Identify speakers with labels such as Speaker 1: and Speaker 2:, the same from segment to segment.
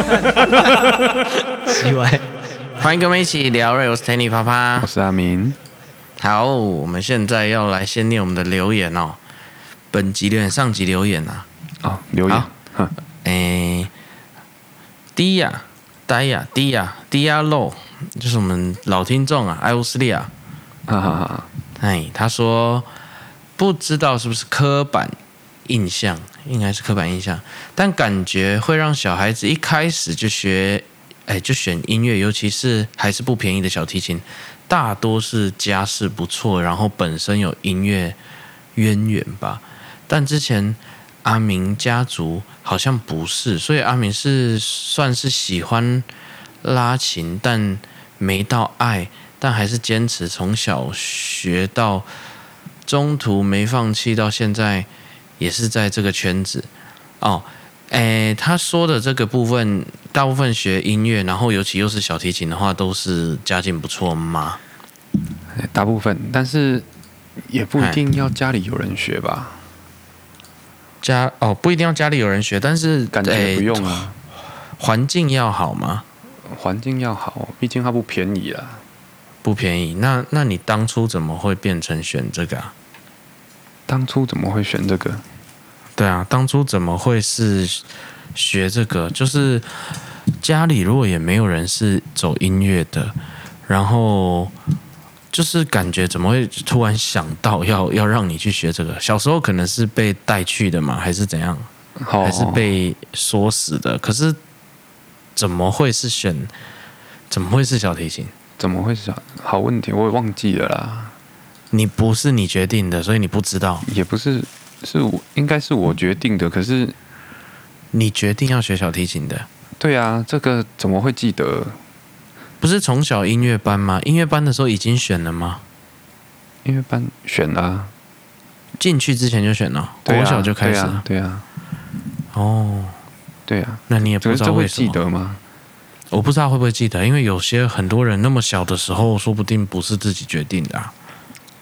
Speaker 1: 奇怪，欢迎跟我们一起聊瑞，我是 Tanny 啪啪，
Speaker 2: 我是阿明。
Speaker 1: 好，我们现在要来先念我们的留言哦。本集留言，上集留言啊。
Speaker 2: 哦，留言。
Speaker 1: 好，诶，迪亚，戴亚，迪亚，迪亚洛，就是我们老听众啊，艾乌斯利亚。
Speaker 2: 哈哈哈。
Speaker 1: 哎，他说不知道是不是刻板印象，应该是刻板印象，但感觉会让小孩子一开始就学，哎，就选音乐，尤其是还是不便宜的小提琴，大多是家世不错，然后本身有音乐渊源吧。但之前阿明家族好像不是，所以阿明是算是喜欢拉琴，但没到爱。但还是坚持从小学到中途没放弃，到现在也是在这个圈子哦。诶，他说的这个部分，大部分学音乐，然后尤其又是小提琴的话，都是家境不错吗？
Speaker 2: 大部分，但是也不一定要家里有人学吧。
Speaker 1: 家哦，不一定要家里有人学，但是
Speaker 2: 感觉不用啊。
Speaker 1: 环境要好吗？
Speaker 2: 环境要好，毕竟它不便宜啦。
Speaker 1: 不便宜，那那你当初怎么会变成选这个啊？
Speaker 2: 当初怎么会选这个？
Speaker 1: 对啊，当初怎么会是学这个？就是家里如果也没有人是走音乐的，然后就是感觉怎么会突然想到要要让你去学这个？小时候可能是被带去的嘛，还是怎样？还是被说死的？可是怎么会是选？怎么会是小提琴？
Speaker 2: 怎么会是小好问题？我也忘记了啦。
Speaker 1: 你不是你决定的，所以你不知道。
Speaker 2: 也不是，是我应该是我决定的。可是
Speaker 1: 你决定要学小提琴的？
Speaker 2: 对啊，这个怎么会记得？
Speaker 1: 不是从小音乐班吗？音乐班的时候已经选了吗？
Speaker 2: 音乐班选了啊，
Speaker 1: 进去之前就选了，国小就开始了。
Speaker 2: 对啊。
Speaker 1: 哦，
Speaker 2: 对啊。
Speaker 1: 那你也不知道为什么？
Speaker 2: 记得吗？
Speaker 1: 我不知道会不会记得，因为有些很多人那么小的时候，说不定不是自己决定的啊。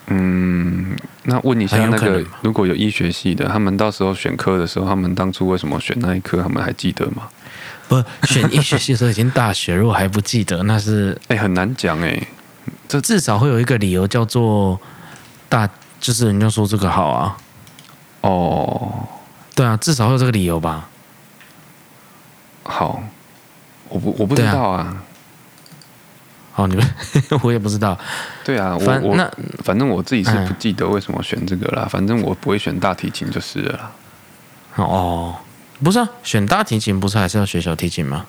Speaker 2: 嗯，那问一下那个，如果有医学系的，他们到时候选科的时候，他们当初为什么选那一科，他们还记得吗？
Speaker 1: 不，选医学系的时候已经大学，如果还不记得，那是
Speaker 2: 哎、欸、很难讲哎。
Speaker 1: 这至少会有一个理由叫做大，就是人家说这个好啊。
Speaker 2: 哦，
Speaker 1: 对啊，至少会有这个理由吧。
Speaker 2: 好。我不我不知道啊
Speaker 1: 哦，你们 我也不知道。
Speaker 2: 对啊，
Speaker 1: 我
Speaker 2: 我
Speaker 1: 那
Speaker 2: 反正我自己是不记得为什么选这个啦。嗯、反正我不会选大提琴就是了啦。
Speaker 1: 哦，不是啊，选大提琴不是还是要学小提琴吗？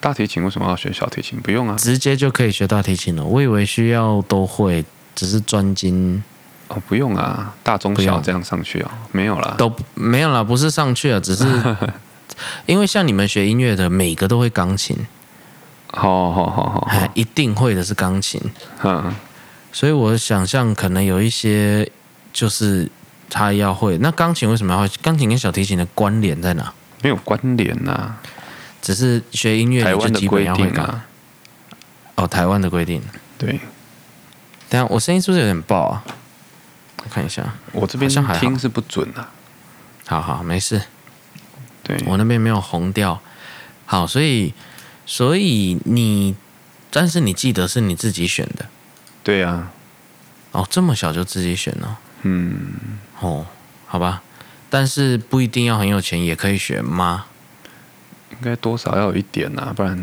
Speaker 2: 大提琴为什么要学小提琴？不用啊，
Speaker 1: 直接就可以学大提琴了。我以为需要都会，只是专精。
Speaker 2: 哦，不用啊，大中小这样上去啊、哦，没有啦，
Speaker 1: 都没有啦，不是上去啊，只是。因为像你们学音乐的，每个都会钢琴，
Speaker 2: 好好好好，
Speaker 1: 一定会的是钢琴，
Speaker 2: 嗯，
Speaker 1: 所以我想象可能有一些就是他要会，那钢琴为什么要会？钢琴跟小提琴的关联在哪？
Speaker 2: 没有关联呐、啊，
Speaker 1: 只是学音乐你就基本要会钢。哦，台湾的规定，
Speaker 2: 对。
Speaker 1: 等下我声音是不是有点爆啊？我看一下，
Speaker 2: 我这边听是不准的、啊。
Speaker 1: 好好，没事。
Speaker 2: 对，
Speaker 1: 我那边没有红掉，好，所以所以你，但是你记得是你自己选的，
Speaker 2: 对呀、啊，
Speaker 1: 哦，这么小就自己选了，
Speaker 2: 嗯，
Speaker 1: 哦，好吧，但是不一定要很有钱也可以学吗？
Speaker 2: 应该多少要有一点、啊，不然。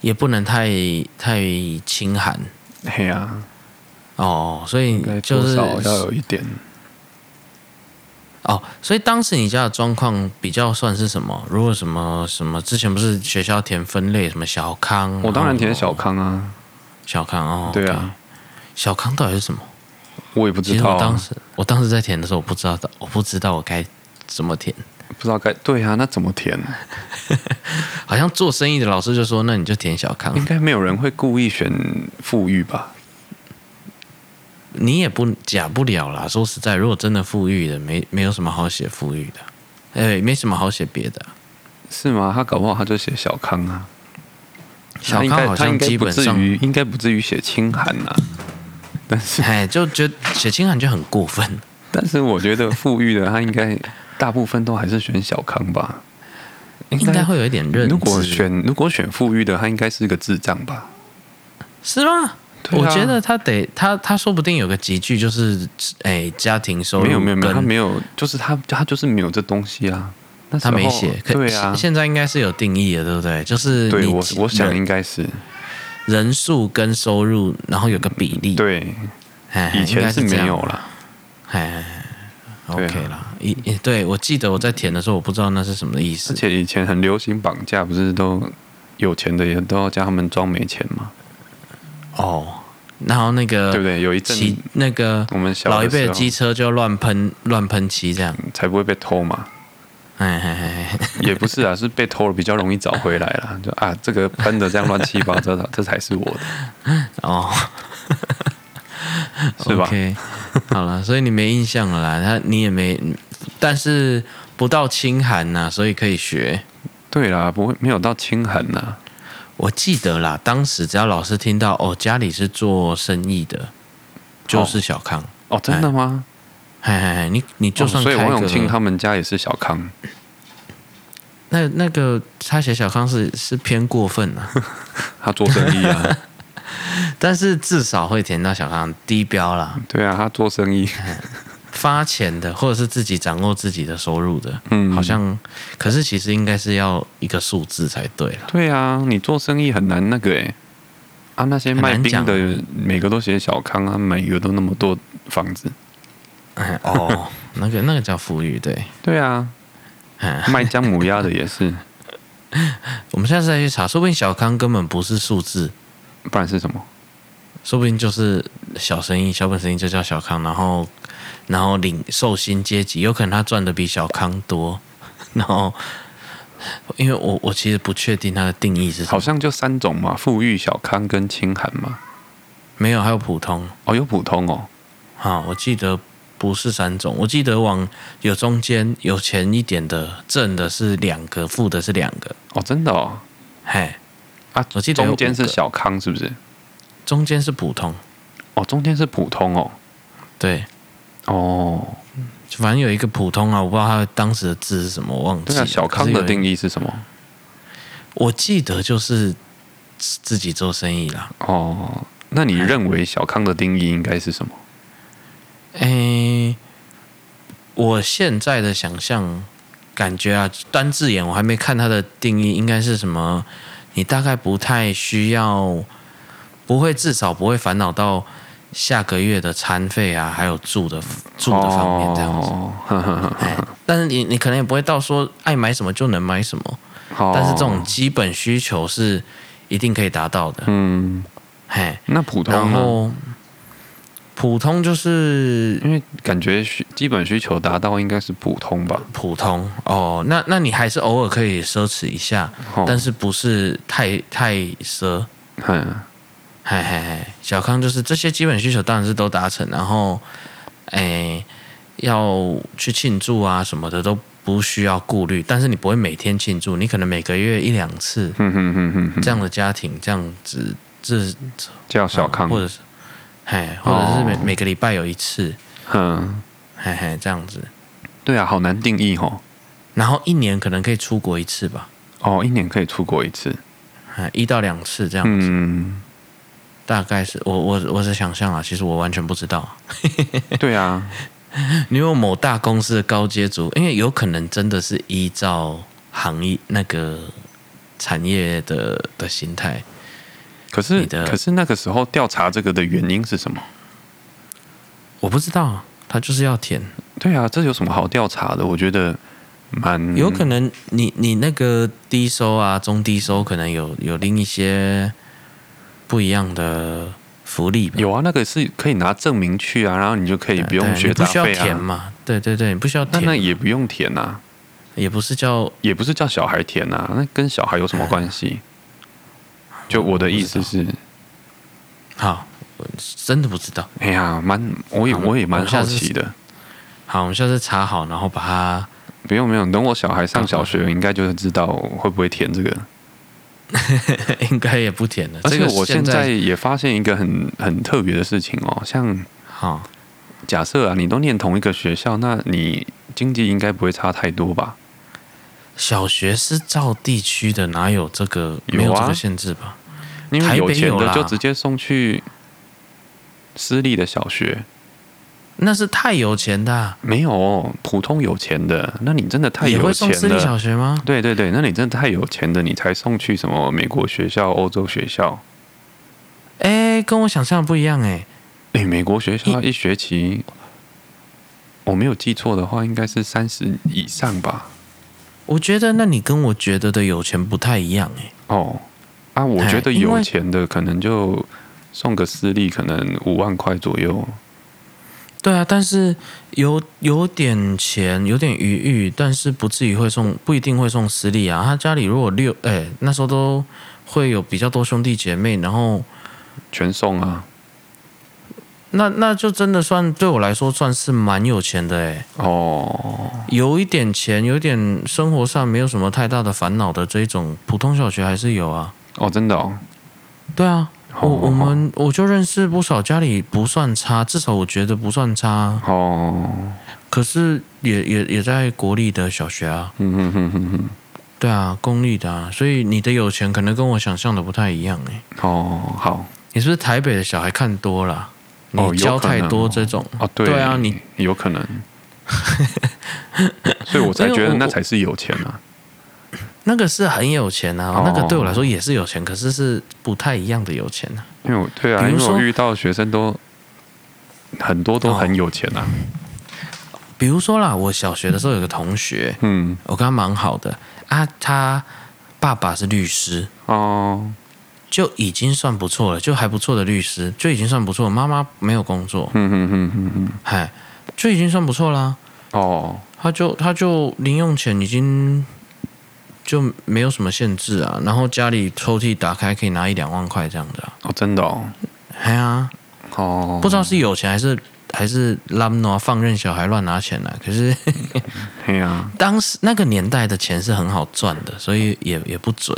Speaker 1: 也不能太太清寒，
Speaker 2: 嘿呀、啊，
Speaker 1: 哦，所以就是
Speaker 2: 少要有一点。
Speaker 1: 哦，所以当时你家的状况比较算是什么？如果什么什么之前不是学校填分类什么小康？
Speaker 2: 我当然填小康啊，
Speaker 1: 小康哦。
Speaker 2: 对啊，
Speaker 1: 小康到底是什么？
Speaker 2: 我也不知道、啊。
Speaker 1: 我当时我当时在填的时候，我不知道的，我不知道我该怎么填，
Speaker 2: 不知道该对啊，那怎么填？
Speaker 1: 好像做生意的老师就说，那你就填小康。
Speaker 2: 应该没有人会故意选富裕吧？
Speaker 1: 你也不假不了啦。说实在，如果真的富裕的，没没有什么好写富裕的，哎，没什么好写别的，
Speaker 2: 是吗？他搞不好他就写小康啊。
Speaker 1: 小康好像基本上
Speaker 2: 应该不至于写清寒呐。但是，
Speaker 1: 哎，就觉得写清寒就很过分。
Speaker 2: 但是我觉得富裕的他应该大部分都还是选小康吧。
Speaker 1: 应该会有一点认知。
Speaker 2: 如果选如果选富裕的，他应该是个智障吧？
Speaker 1: 是吗？啊、我觉得他得他他说不定有个集聚，就是哎，家庭收入
Speaker 2: 没有没有没有，他没有，就是他他就是没有这东西啊。
Speaker 1: 他没写，
Speaker 2: 对啊，
Speaker 1: 现在应该是有定义的，对不对？就是
Speaker 2: 对我我想应该是
Speaker 1: 人数跟收入，然后有个比例。
Speaker 2: 对，以前是没有了。
Speaker 1: 哎，OK 了。以对我记得我在填的时候，我不知道那是什么意思。
Speaker 2: 而且以前很流行绑架，不是都有钱的也都要叫他们装没钱吗？
Speaker 1: 哦，然后那个
Speaker 2: 对不对？有一阵
Speaker 1: 那个我们老一辈的机车就乱喷乱喷漆，这样
Speaker 2: 才不会被偷嘛。哎哎哎，也不是啊，是被偷了比较容易找回来了。就啊，这个喷的这样乱七八糟的，这才是我的哦，是吧
Speaker 1: ？OK，好了，所以你没印象了啦，他你也没，但是不到清寒呐，所以可以学。
Speaker 2: 对啦，不会没有到清寒呐。
Speaker 1: 我记得啦，当时只要老师听到哦，家里是做生意的，就是小康。
Speaker 2: 哦，哦，真的吗？
Speaker 1: 嘿嘿嘿，你你就算、哦、
Speaker 2: 所以王永庆他们家也是小康，
Speaker 1: 那那个他写小康是是偏过分了、啊，
Speaker 2: 他做生意啊，
Speaker 1: 但是至少会填到小康低标啦。
Speaker 2: 对啊，他做生意，
Speaker 1: 发钱的或者是自己掌握自己的收入的，嗯，好像可是其实应该是要一个数字才对了。
Speaker 2: 对啊，你做生意很难那个哎，啊那些卖冰的每个都写小康啊，每个都那么多房子。
Speaker 1: 哎 哦，那个那个叫富裕，对
Speaker 2: 对啊，卖姜母鸭的也是。
Speaker 1: 我们现在再去查，说不定小康根本不是数字，
Speaker 2: 不然是什么？
Speaker 1: 说不定就是小生意、小本生意就叫小康，然后然后领受薪阶级，有可能他赚的比小康多。然后，因为我我其实不确定它的定义是什么，
Speaker 2: 好像就三种嘛，富裕、小康跟清寒嘛。
Speaker 1: 没有，还有普通
Speaker 2: 哦，有普通哦。
Speaker 1: 好，我记得。不是三种，我记得往有中间有钱一点的，正的是两个，负的是两个。
Speaker 2: 哦，真的哦，
Speaker 1: 嘿，
Speaker 2: 啊，我记得中间是小康，是不是？
Speaker 1: 中间是普通。
Speaker 2: 哦，中间是普通哦。
Speaker 1: 对，
Speaker 2: 哦，
Speaker 1: 反正有一个普通啊，我不知道他当时的字是什么，我忘
Speaker 2: 记小康的定义是什么？
Speaker 1: 我记得就是自己做生意啦。
Speaker 2: 哦，那你认为小康的定义应该是什么？
Speaker 1: 诶、欸，我现在的想象感觉啊，单字眼我还没看它的定义，应该是什么？你大概不太需要，不会至少不会烦恼到下个月的餐费啊，还有住的住的方面这样子。哦、但是你你可能也不会到说爱买什么就能买什么，哦、但是这种基本需求是一定可以达到的。嗯，
Speaker 2: 嘿，那普通
Speaker 1: 然后。普通就是
Speaker 2: 因为感觉需基本需求达到应该是普通吧？
Speaker 1: 普通哦，那那你还是偶尔可以奢侈一下，哦、但是不是太太奢？嗯，嘿嘿嘿，小康就是这些基本需求当然是都达成，然后诶要去庆祝啊什么的都不需要顾虑，但是你不会每天庆祝，你可能每个月一两次，嗯哼哼哼，这样的家庭这样子这
Speaker 2: 叫小康，
Speaker 1: 或者是。嘿，或者是每、哦、每个礼拜有一次，
Speaker 2: 嗯，
Speaker 1: 嘿嘿，这样子，
Speaker 2: 对啊，好难定义哦。
Speaker 1: 然后一年可能可以出国一次吧？
Speaker 2: 哦，一年可以出国一次，
Speaker 1: 一到两次这样子。嗯，大概是我我我是想象啊，其实我完全不知道。
Speaker 2: 对啊，
Speaker 1: 你有某大公司的高阶组，因为有可能真的是依照行业那个产业的的心态。
Speaker 2: 可是，可是那个时候调查这个的原因是什么？
Speaker 1: 我不知道，他就是要填。
Speaker 2: 对啊，这有什么好调查的？我觉得蛮
Speaker 1: 有可能你，你你那个低收啊、中低收，可能有有另一些不一样的福利。
Speaker 2: 有啊，那个是可以拿证明去啊，然后你就可以不用学杂费啊。不需要
Speaker 1: 填嘛？对对对，你不需要填。
Speaker 2: 那那也不用填啊，
Speaker 1: 也不是叫
Speaker 2: 也不是叫小孩填啊，那跟小孩有什么关系？就我的意思是，
Speaker 1: 好，我真的不知道。
Speaker 2: 哎呀，蛮，我也我也蛮好奇的。
Speaker 1: 好，我们下次查好，然后把它。
Speaker 2: 不用不用，等我小孩上小学，应该就是知道会不会填这个。
Speaker 1: 应该也不甜了。
Speaker 2: 而且我现在也发现一个很很特别的事情哦，像，好，假设啊，你都念同一个学校，那你经济应该不会差太多吧？
Speaker 1: 小学是照地区的，哪有这个没有这个限制吧？
Speaker 2: 因为有钱的就直接送去私立的小学，
Speaker 1: 那是太有钱的啊。
Speaker 2: 没有普通有钱的，那你真的太有钱了。
Speaker 1: 也会送私立小学吗？
Speaker 2: 对对对，那你真的太有钱的，你才送去什么美国学校、欧洲学校。
Speaker 1: 哎，跟我想象的不一样哎。
Speaker 2: 哎，美国学校一学期，我没有记错的话，应该是三十以上吧。
Speaker 1: 我觉得，那你跟我觉得的有钱不太一样哎。
Speaker 2: 哦。啊，我觉得有钱的可能就送个私立，可能五万块左右。
Speaker 1: 对啊，但是有有点钱，有点余裕，但是不至于会送，不一定会送私立啊。他家里如果六，哎，那时候都会有比较多兄弟姐妹，然后
Speaker 2: 全送啊。
Speaker 1: 那那就真的算对我来说算是蛮有钱的哎。
Speaker 2: 哦，
Speaker 1: 有一点钱，有点生活上没有什么太大的烦恼的这一种普通小学还是有啊。
Speaker 2: 哦，真的哦，
Speaker 1: 对啊，我我们我就认识不少家里不算差，至少我觉得不算差
Speaker 2: 哦。
Speaker 1: 可是也也也在国立的小学啊，
Speaker 2: 嗯哼哼哼哼，
Speaker 1: 对啊，公立的啊，所以你的有钱可能跟我想象的不太一样哎。
Speaker 2: 哦，好，
Speaker 1: 你是不是台北的小孩看多了？你教太多这种
Speaker 2: 哦，对，
Speaker 1: 对啊，你
Speaker 2: 有可能，所以我才觉得那才是有钱啊。
Speaker 1: 那个是很有钱啊，那个对我来说也是有钱，可是是不太一样的有钱啊。
Speaker 2: 因为我对啊，因为我遇到学生都很多都很有钱啊。
Speaker 1: 比如说啦，我小学的时候有个同学，嗯，我跟他蛮好的啊，他爸爸是律师哦，就已经算不错了，就还不错的律师就已经算不错了。妈妈没有工作，嗯嗯嗯嗯嗯，嗨，就已经算不错啦。哦，他就他就零用钱已经。就没有什么限制啊，然后家里抽屉打开可以拿一两万块这样的啊。
Speaker 2: 哦，真的哦，
Speaker 1: 哎呀，
Speaker 2: 哦，
Speaker 1: 不知道是有钱还是还是懒惰放任小孩乱拿钱来，可是，
Speaker 2: 哎呀，
Speaker 1: 当时那个年代的钱是很好赚的，所以也也不准。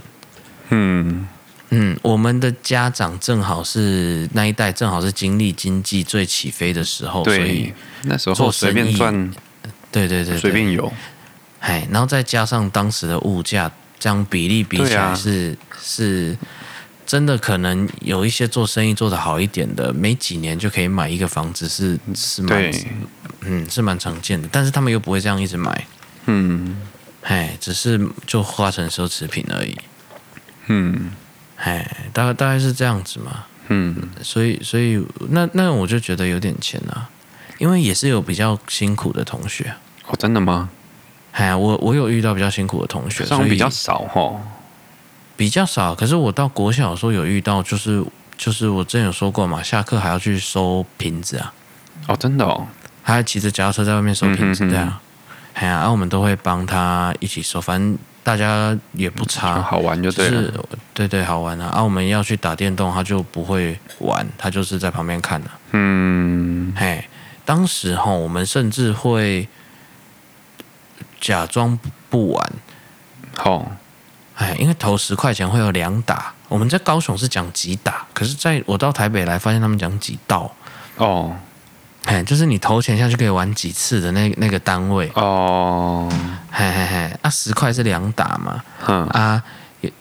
Speaker 2: 嗯
Speaker 1: 嗯，我们的家长正好是那一代，正好是经历经济最起飞的时候，所以
Speaker 2: 那时候随便赚，
Speaker 1: 对对对，
Speaker 2: 随便有。
Speaker 1: 哎，然后再加上当时的物价，这样比例比起来是、啊、是，真的可能有一些做生意做得好一点的，没几年就可以买一个房子是，是是蛮，嗯，是蛮常见的。但是他们又不会这样一直买，
Speaker 2: 嗯，
Speaker 1: 哎，只是就化成奢侈品而已，
Speaker 2: 嗯，
Speaker 1: 哎，大概大概是这样子嘛，
Speaker 2: 嗯，
Speaker 1: 所以所以那那我就觉得有点钱啊，因为也是有比较辛苦的同学，
Speaker 2: 哦，真的吗？
Speaker 1: 哎呀，我我有遇到比较辛苦的同学，
Speaker 2: 所以比较少哈，
Speaker 1: 比较少。可是我到国小的时候有遇到，就是就是我之前有说过嘛，下课还要去收瓶子啊。
Speaker 2: 哦，真的哦，
Speaker 1: 还骑着脚踏车在外面收瓶子，对啊。哎呀，然后我们都会帮他一起收，反正大家也不差，
Speaker 2: 好玩就对了。
Speaker 1: 是，对对，好玩啊。啊，我们要去打电动，他就不会玩，他就是在旁边看的。
Speaker 2: 嗯，
Speaker 1: 嘿，当时哈，我们甚至会。假装不玩，
Speaker 2: 好，
Speaker 1: 哎，因为投十块钱会有两打。我们在高雄是讲几打，可是在我到台北来，发现他们讲几道。
Speaker 2: 哦，
Speaker 1: 哎，就是你投钱下去可以玩几次的那那个单位。
Speaker 2: 哦，
Speaker 1: 嘿嘿嘿，啊，十块是两打嘛，
Speaker 2: 嗯
Speaker 1: 啊，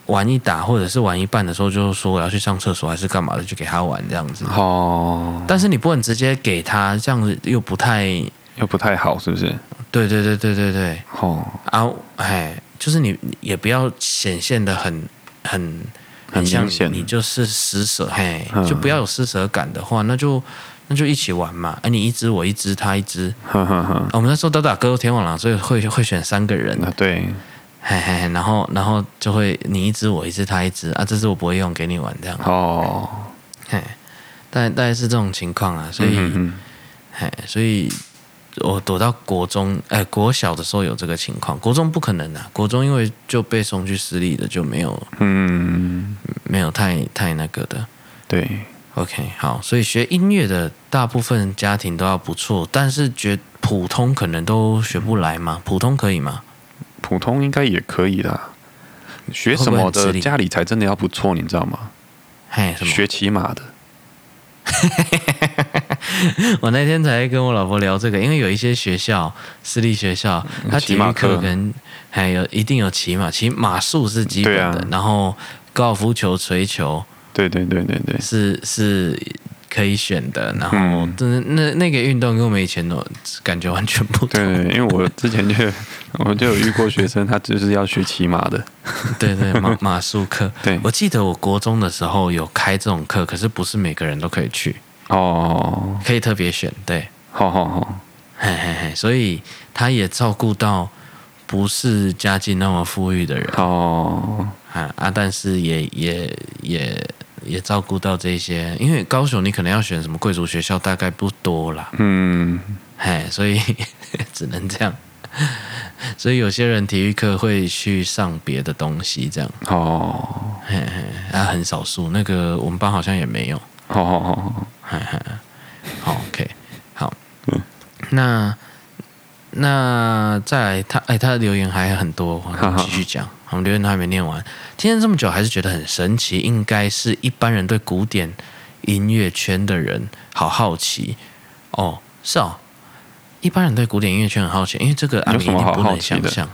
Speaker 1: 玩一打或者是玩一半的时候，就说我要去上厕所还是干嘛的，就给他玩这样子。
Speaker 2: 哦，
Speaker 1: 但是你不能直接给他，这样子又不太
Speaker 2: 又不太好，是不是？
Speaker 1: 对对对对对对，
Speaker 2: 哦。
Speaker 1: 啊，哎，就是你也不要显现的很很
Speaker 2: 很明显，
Speaker 1: 你就是施舍，嘿，就不要有施舍感的话，那就那就一起玩嘛，哎，你一只我一只他一只，
Speaker 2: 呵呵呵，
Speaker 1: 我们那时候都打格斗天王狼，所以会会选三个人，
Speaker 2: 啊对，
Speaker 1: 嘿嘿，然后然后就会你一只我一只他一只。啊，这只我不会用，给你玩这样，
Speaker 2: 哦，
Speaker 1: 嘿，大概大概是这种情况啊，所以，嘿，所以。我躲到国中，哎，国小的时候有这个情况，国中不可能啊，国中因为就被送去私立的，就没有，
Speaker 2: 嗯，
Speaker 1: 没有太太那个的，
Speaker 2: 对
Speaker 1: ，OK，好，所以学音乐的大部分家庭都要不错，但是觉普通可能都学不来嘛？普通可以吗？
Speaker 2: 普通应该也可以啦，学什么的家里才真的要不错，你知道吗？
Speaker 1: 嘿，什么？
Speaker 2: 学骑马的。
Speaker 1: 我那天才跟我老婆聊这个，因为有一些学校，私立学校，他体育课跟还有一定有骑马，骑马术是基本的，啊、然后高尔夫球、锤球，
Speaker 2: 对对对对对，
Speaker 1: 是是。可以选的，然后就是那那个运动跟我们以前的感觉完全不同。
Speaker 2: 对，因为我之前就 我就有遇过学生，他就是要学骑马的。
Speaker 1: 对对，马马术课。
Speaker 2: 对，
Speaker 1: 我记得我国中的时候有开这种课，可是不是每个人都可以去。
Speaker 2: 哦，
Speaker 1: 可以特别选。对，
Speaker 2: 好好好，
Speaker 1: 嘿嘿嘿，所以他也照顾到不是家境那么富裕的人。
Speaker 2: 哦，
Speaker 1: 啊啊，但是也也也。也照顾到这些，因为高雄你可能要选什么贵族学校，大概不多啦。
Speaker 2: 嗯，
Speaker 1: 嘿，所以 只能这样。所以有些人体育课会去上别的东西，这样。
Speaker 2: 哦，
Speaker 1: 嘿嘿，啊，很少数。那个我们班好像也没有。
Speaker 2: 好好好，
Speaker 1: 嘿嘿，好，OK，好。嗯，那那再来，他哎，他的留言还很多，我们继续讲。我们留言都还没念完。听了这么久，还是觉得很神奇。应该是一般人对古典音乐圈的人好好奇哦，是哦。一般人对古典音乐圈很好奇，因为这个阿明一定不能想象，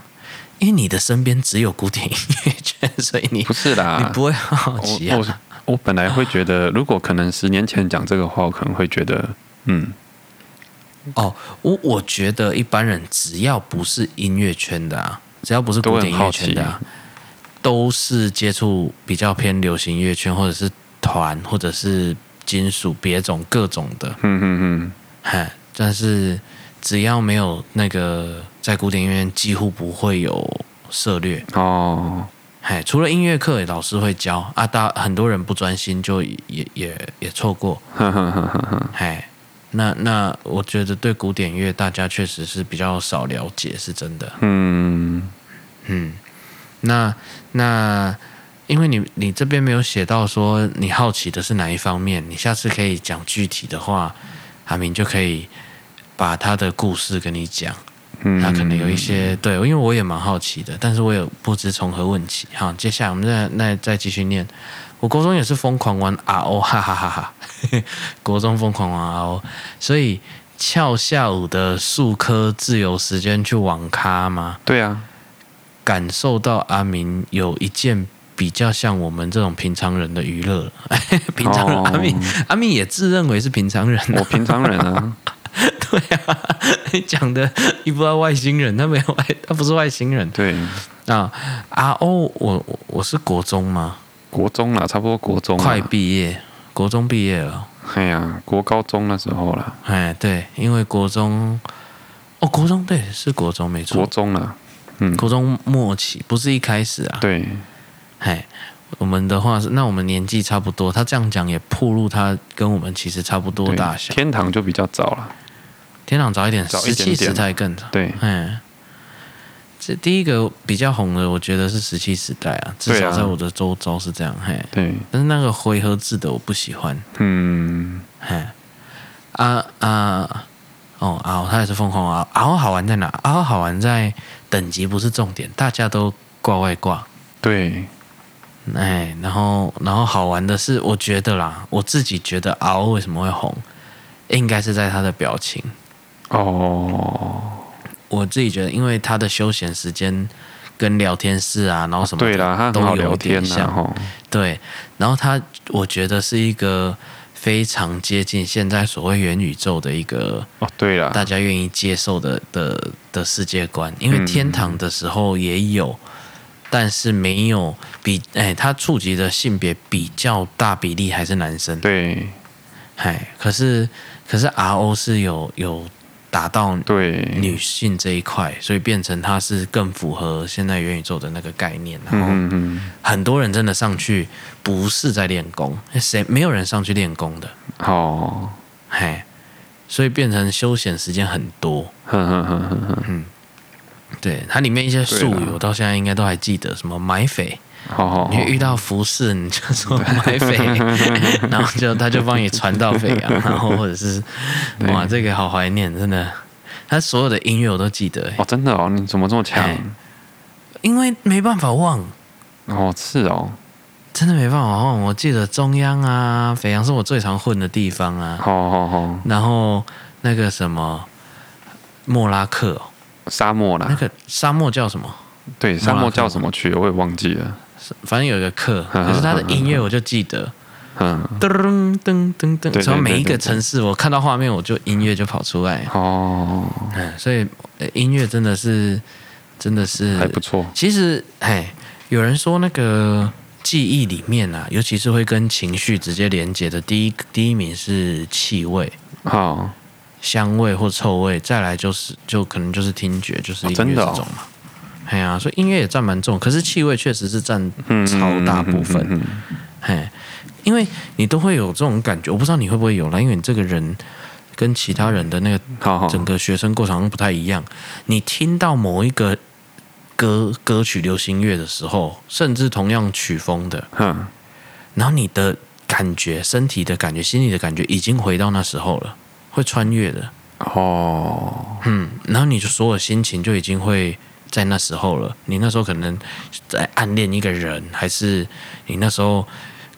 Speaker 1: 因为你的身边只有古典音乐圈，所以你
Speaker 2: 不是啦，
Speaker 1: 你不会好奇啊。
Speaker 2: 我我，本来会觉得，如果可能十年前讲这个话，我可能会觉得，嗯，
Speaker 1: 哦，我我觉得一般人只要不是音乐圈的啊，只要不是古典音乐圈的啊。都是接触比较偏流行乐圈，或者是团，或者是金属别种各种的。
Speaker 2: 嗯嗯嗯。
Speaker 1: 嗨，但是只要没有那个在古典音乐院，几乎不会有涉猎。
Speaker 2: 哦。
Speaker 1: 嗨，除了音乐课，老师会教啊，大很多人不专心，就也也也错过。
Speaker 2: 哼哼哼哼哼。
Speaker 1: 嗨，那那我觉得对古典乐，大家确实是比较少了解，是真的。
Speaker 2: 嗯
Speaker 1: 嗯。那那，因为你你这边没有写到说你好奇的是哪一方面，你下次可以讲具体的话，阿明就可以把他的故事跟你讲。嗯，他可能有一些对，因为我也蛮好奇的，但是我也不知从何问起。好，接下来我们再那再继续念。我国中也是疯狂玩 RO，哈哈哈哈。国中疯狂玩 RO，所以翘下午的数科自由时间去网咖吗？
Speaker 2: 对啊。
Speaker 1: 感受到阿明有一件比较像我们这种平常人的娱乐，平常人、哦、阿明阿明也自认为是平常人，
Speaker 2: 我平常人啊，
Speaker 1: 对啊，你讲的一不知道外星人，他没有外，他不是外星人，
Speaker 2: 对
Speaker 1: 啊啊哦，我我是国中吗？
Speaker 2: 国中啦，差不多国中，
Speaker 1: 快毕业，国中毕业了，
Speaker 2: 哎呀，国高中那时候啦，
Speaker 1: 哎对，因为国中，哦国中对是国中没错，
Speaker 2: 国中了。嗯，
Speaker 1: 国中末期不是一开始啊。
Speaker 2: 对，
Speaker 1: 哎，我们的话是，那我们年纪差不多。他这样讲也暴露他跟我们其实差不多大小。
Speaker 2: 天堂就比较早了，
Speaker 1: 天堂早一点，石器时代更早。
Speaker 2: 对，
Speaker 1: 嗯，这第一个比较红的，我觉得是石器时代啊，至少在我的周遭是这样。嘿，
Speaker 2: 对，
Speaker 1: 但是那个回合制的我不喜欢。
Speaker 2: 嗯，
Speaker 1: 嘿，啊啊。哦，啊，他也是疯狂啊！啊，好玩在哪？啊，好玩在等级不是重点，大家都挂外挂。
Speaker 2: 对，
Speaker 1: 哎，然后，然后好玩的是，我觉得啦，我自己觉得嗷为什么会红，应该是在他的表情。
Speaker 2: 哦，
Speaker 1: 我自己觉得，因为他的休闲时间跟聊天室啊，然后什么
Speaker 2: 对啦，他都有聊天像。
Speaker 1: 对，然后他，我觉得是一个。非常接近现在所谓元宇宙的一个
Speaker 2: 哦，对了，
Speaker 1: 大家愿意接受的的的世界观，因为天堂的时候也有，嗯、但是没有比哎，他触及的性别比较大比例还是男生，
Speaker 2: 对，
Speaker 1: 哎，可是可是 RO 是有有。达到对女性这一块，所以变成它是更符合现在元宇宙的那个概念。然后很多人真的上去不是在练功，谁没有人上去练功的？
Speaker 2: 哦，
Speaker 1: 嘿，所以变成休闲时间很多。嗯，对，它里面一些术语，我到现在应该都还记得，什么埋匪。
Speaker 2: 哦，
Speaker 1: 你遇到服饰，你就说买匪，然后就他就帮你传到匪啊，然后或者是哇，这个好怀念，真的，他所有的音乐我都记得。
Speaker 2: 哦，真的哦，你怎么这么强？
Speaker 1: 因为没办法忘。
Speaker 2: 哦，是哦，
Speaker 1: 真的没办法忘。我记得中央啊，北洋是我最常混的地方啊。
Speaker 2: 好好好。
Speaker 1: 然后那个什么莫拉克，
Speaker 2: 沙漠啦。
Speaker 1: 那个沙漠叫什么？
Speaker 2: 对，沙漠叫什么去？我也忘记了。
Speaker 1: 反正有一个课，可是他的音乐我就记得。
Speaker 2: 嗯。
Speaker 1: 噔噔噔噔，从每一个城市，我看到画面，我就音乐就跑出来。
Speaker 2: 哦。
Speaker 1: 嗯，所以音乐真的是，真的是
Speaker 2: 还不错。
Speaker 1: 其实，哎，有人说那个记忆里面啊，尤其是会跟情绪直接连接的，第一第一名是气味，
Speaker 2: 好，
Speaker 1: 香味或臭味，再来就是就可能就是听觉，就是音乐这种嘛。哎呀，所以音乐也占蛮重，可是气味确实是占超大部分。嘿，因为你都会有这种感觉，我不知道你会不会有啦，因为你这个人跟其他人的那个整个学生过程不太一样。你听到某一个歌歌曲流行乐的时候，甚至同样曲风的，
Speaker 2: 嗯，
Speaker 1: 然后你的感觉、身体的感觉、心里的感觉，已经回到那时候了，会穿越的。
Speaker 2: 哦，
Speaker 1: 嗯，然后你就所有心情就已经会。在那时候了，你那时候可能在暗恋一个人，还是你那时候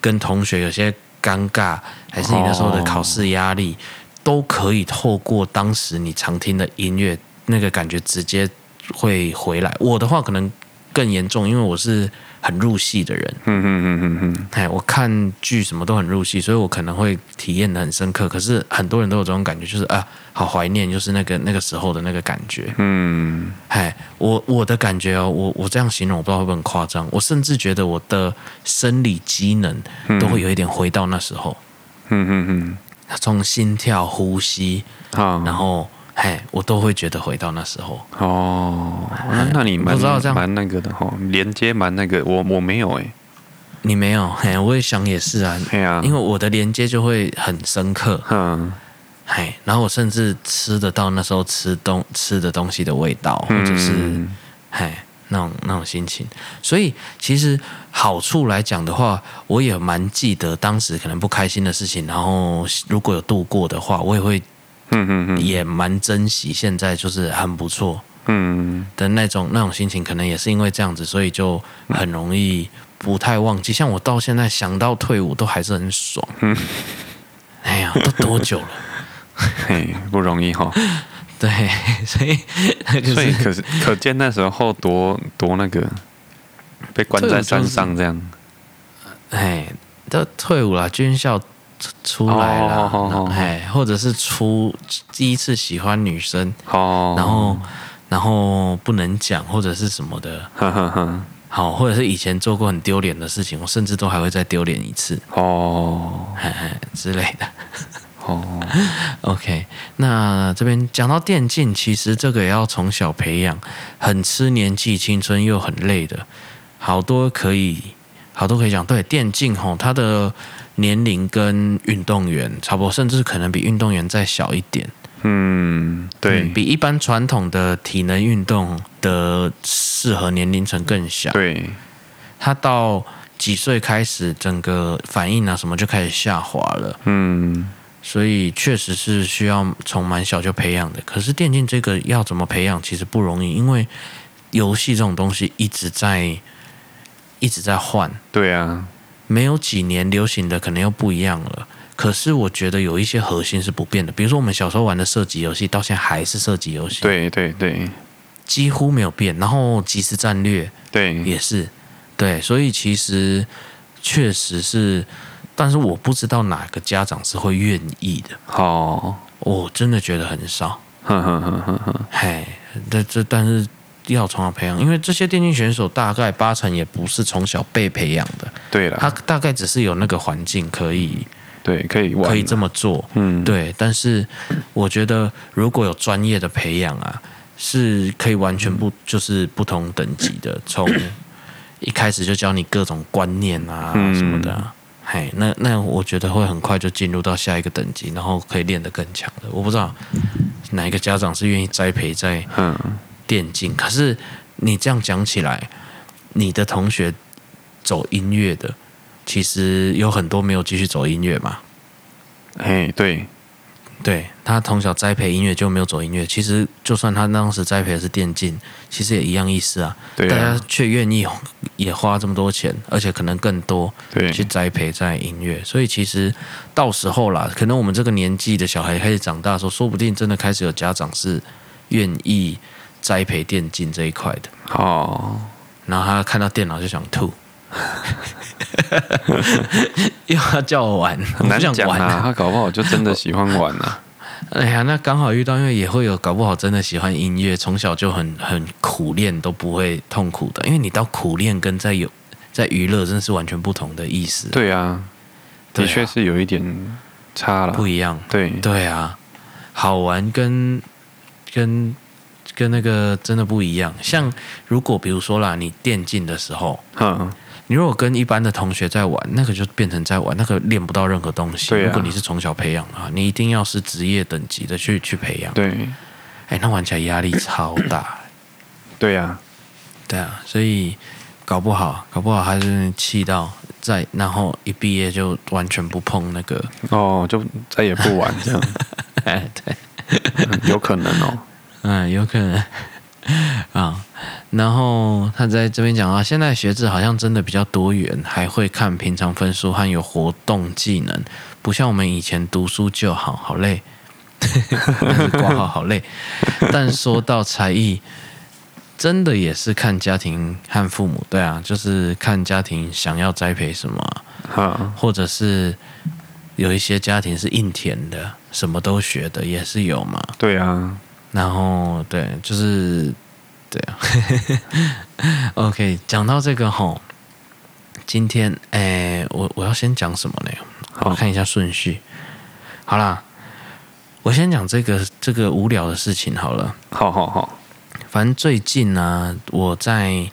Speaker 1: 跟同学有些尴尬，还是你那时候的考试压力都可以透过当时你常听的音乐，那个感觉直接会回来。我的话可能更严重，因为我是。很入戏的人，
Speaker 2: 嗯嗯嗯嗯嗯，
Speaker 1: 哎，我看剧什么都很入戏，所以我可能会体验的很深刻。可是很多人都有这种感觉，就是啊，好怀念，就是那个那个时候的那个感觉。
Speaker 2: 嗯，
Speaker 1: 哎，我我的感觉哦，我我这样形容，我不知道会不会很夸张。我甚至觉得我的生理机能都会有一点回到那时候。
Speaker 2: 嗯嗯嗯，
Speaker 1: 从心跳、呼吸，
Speaker 2: 好，
Speaker 1: 然后。嘿，我都会觉得回到那时候
Speaker 2: 哦。那那你蛮蛮那个的哈，连接蛮那个。我我没有哎，
Speaker 1: 你没有？嘿，我也想也是啊。
Speaker 2: 对啊，
Speaker 1: 因为我的连接就会很深刻。
Speaker 2: 嗯，
Speaker 1: 嘿，然后我甚至吃得到那时候吃东吃的东西的味道，或者是、嗯、嘿那种那种心情。所以其实好处来讲的话，我也蛮记得当时可能不开心的事情。然后如果有度过的话，我也会。
Speaker 2: 嗯嗯嗯，
Speaker 1: 也蛮珍惜现在就是很不错，
Speaker 2: 嗯
Speaker 1: 的那种那种心情，可能也是因为这样子，所以就很容易不太忘记。像我到现在想到退伍都还是很爽。
Speaker 2: 嗯，
Speaker 1: 哎呀，都多久了？
Speaker 2: 嘿，不容易哈。
Speaker 1: 对，所以
Speaker 2: 所以可是可见那时候多多那个被关在山上这样。
Speaker 1: 哎，都退伍了，军校。出来了，哎，或者是初第一次喜欢女生，
Speaker 2: 哦，
Speaker 1: 然后然后不能讲或者是什么的，好，或者是以前做过很丢脸的事情，我甚至都还会再丢脸一次，
Speaker 2: 哦，
Speaker 1: 嘿嘿之类的，
Speaker 2: 哦，
Speaker 1: OK，那这边讲到电竞，其实这个也要从小培养，很吃年纪、青春又很累的，好多可以，好多可以讲，对，电竞吼，它的。年龄跟运动员差不多，甚至可能比运动员再小一点。
Speaker 2: 嗯，对，
Speaker 1: 嗯、比一般传统的体能运动的适合年龄层更小。
Speaker 2: 对，
Speaker 1: 他到几岁开始，整个反应啊什么就开始下滑了。
Speaker 2: 嗯，
Speaker 1: 所以确实是需要从蛮小就培养的。可是电竞这个要怎么培养，其实不容易，因为游戏这种东西一直在一直在换。
Speaker 2: 对啊。
Speaker 1: 没有几年流行的可能又不一样了，可是我觉得有一些核心是不变的，比如说我们小时候玩的射击游戏，到现在还是射击游戏，
Speaker 2: 对对对，
Speaker 1: 几乎没有变。然后即时战略，
Speaker 2: 对，
Speaker 1: 也是，对，所以其实确实是，但是我不知道哪个家长是会愿意的。
Speaker 2: 哦，
Speaker 1: 我真的觉得很少。
Speaker 2: 哼哼哼哼哼，
Speaker 1: 嘿，这这但是。要从小培养，因为这些电竞选手大概八成也不是从小被培养的。
Speaker 2: 对了，
Speaker 1: 他大概只是有那个环境可以，
Speaker 2: 对，可以
Speaker 1: 可以这么做。
Speaker 2: 嗯，
Speaker 1: 对。但是我觉得如果有专业的培养啊，是可以完全不就是不同等级的，从 一开始就教你各种观念啊什么的、啊。嘿，那那我觉得会很快就进入到下一个等级，然后可以练得更强的。我不知道哪一个家长是愿意栽培在嗯。电竞，可是你这样讲起来，你的同学走音乐的，其实有很多没有继续走音乐嘛？
Speaker 2: 哎，对，
Speaker 1: 对，他从小栽培音乐就没有走音乐。其实就算他当时栽培的是电竞，其实也一样意思啊。对啊，大家却愿意也花这么多钱，而且可能更多，对，去栽培在音乐。所以其实到时候啦，可能我们这个年纪的小孩开始长大的时候，说不定真的开始有家长是愿意栽培电竞这一块的。哦，然后他看到电脑就想吐。又要叫我玩，
Speaker 2: 很难讲啊！他搞不好就真的喜欢玩啊。
Speaker 1: 哎呀，那刚好遇到，因为也会有搞不好真的喜欢音乐，从小就很很苦练都不会痛苦的。因为你到苦练跟在有在娱乐，真的是完全不同的意思。
Speaker 2: 对啊，的确是有一点差了，
Speaker 1: 不一样。
Speaker 2: 对
Speaker 1: 对啊，好玩跟跟跟那个真的不一样。像如果比如说啦，你电竞的时候，嗯。你如果跟一般的同学在玩，那个就变成在玩，那个练不到任何东西。啊、如果你是从小培养的话，你一定要是职业等级的去去培养。
Speaker 2: 对，
Speaker 1: 哎、欸，那玩起来压力超大。
Speaker 2: 对呀、啊，
Speaker 1: 对啊，所以搞不好，搞不好还是气到在，然后一毕业就完全不碰那个，
Speaker 2: 哦，就再也不玩这样。
Speaker 1: 哎，对、
Speaker 2: 嗯，有可能哦，
Speaker 1: 嗯，有可能。啊，然后他在这边讲啊，现在学制好像真的比较多元，还会看平常分数和有活动技能，不像我们以前读书就好，好累，挂号好累。但说到才艺，真的也是看家庭和父母，对啊，就是看家庭想要栽培什么，或者是有一些家庭是硬填的，什么都学的也是有嘛，
Speaker 2: 对啊。
Speaker 1: 然后对，就是对啊。OK，讲到这个吼，今天哎，我我要先讲什么呢？好，我看一下顺序。好啦，我先讲这个这个无聊的事情好了。
Speaker 2: 好好好，
Speaker 1: 反正最近呢、啊，我在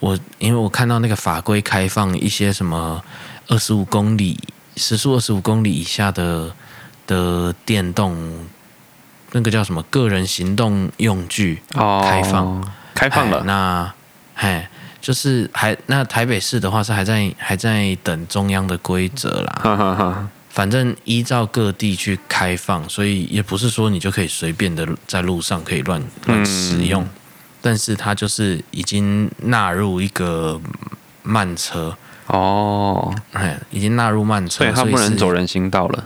Speaker 1: 我因为我看到那个法规开放一些什么二十五公里时速二十五公里以下的的电动。那个叫什么个人行动用具开放，
Speaker 2: 哦、开放了。
Speaker 1: 那，嘿，就是还那台北市的话是还在还在等中央的规则啦。哈哈哈。反正依照各地去开放，所以也不是说你就可以随便的在路上可以乱乱使用。嗯、但是它就是已经纳入一个慢车哦，嘿，已经纳入慢车，
Speaker 2: 所以它不能走人行道了。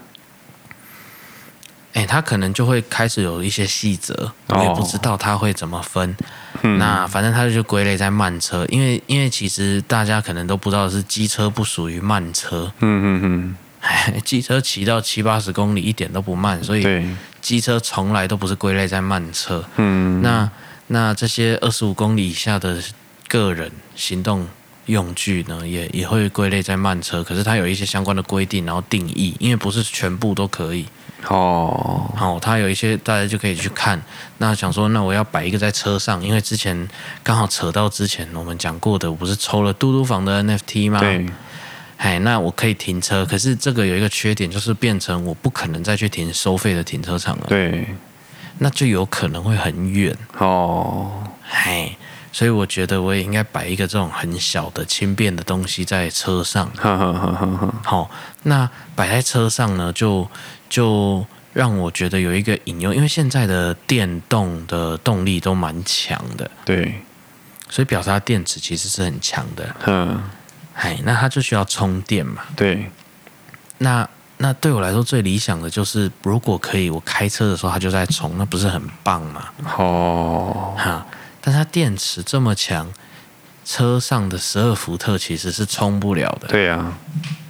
Speaker 1: 哎，他可能就会开始有一些细则，我也不知道他会怎么分。哦、那反正他就归类在慢车，因为因为其实大家可能都不知道是机车不属于慢车。嗯嗯嗯。哎，机车骑到七八十公里一点都不慢，所以机车从来都不是归类在慢车。嗯。那那这些二十五公里以下的个人行动用具呢，也也会归类在慢车，可是它有一些相关的规定，然后定义，因为不是全部都可以。哦，好，他有一些大家就可以去看。那想说，那我要摆一个在车上，因为之前刚好扯到之前我们讲过的，我不是抽了嘟嘟房的 NFT 吗？对。哎，那我可以停车，可是这个有一个缺点，就是变成我不可能再去停收费的停车场了。对。那就有可能会很远。哦。哎。所以我觉得我也应该摆一个这种很小的轻便的东西在车上。好，那摆在车上呢，就就让我觉得有一个引用，因为现在的电动的动力都蛮强的。对，所以表示它电池其实是很强的。嗯，哎，那它就需要充电嘛。对，那那对我来说最理想的就是，如果可以，我开车的时候它就在充，那不是很棒吗？哦，哈。但它电池这么强，车上的十二伏特其实是充不了的。对呀、啊，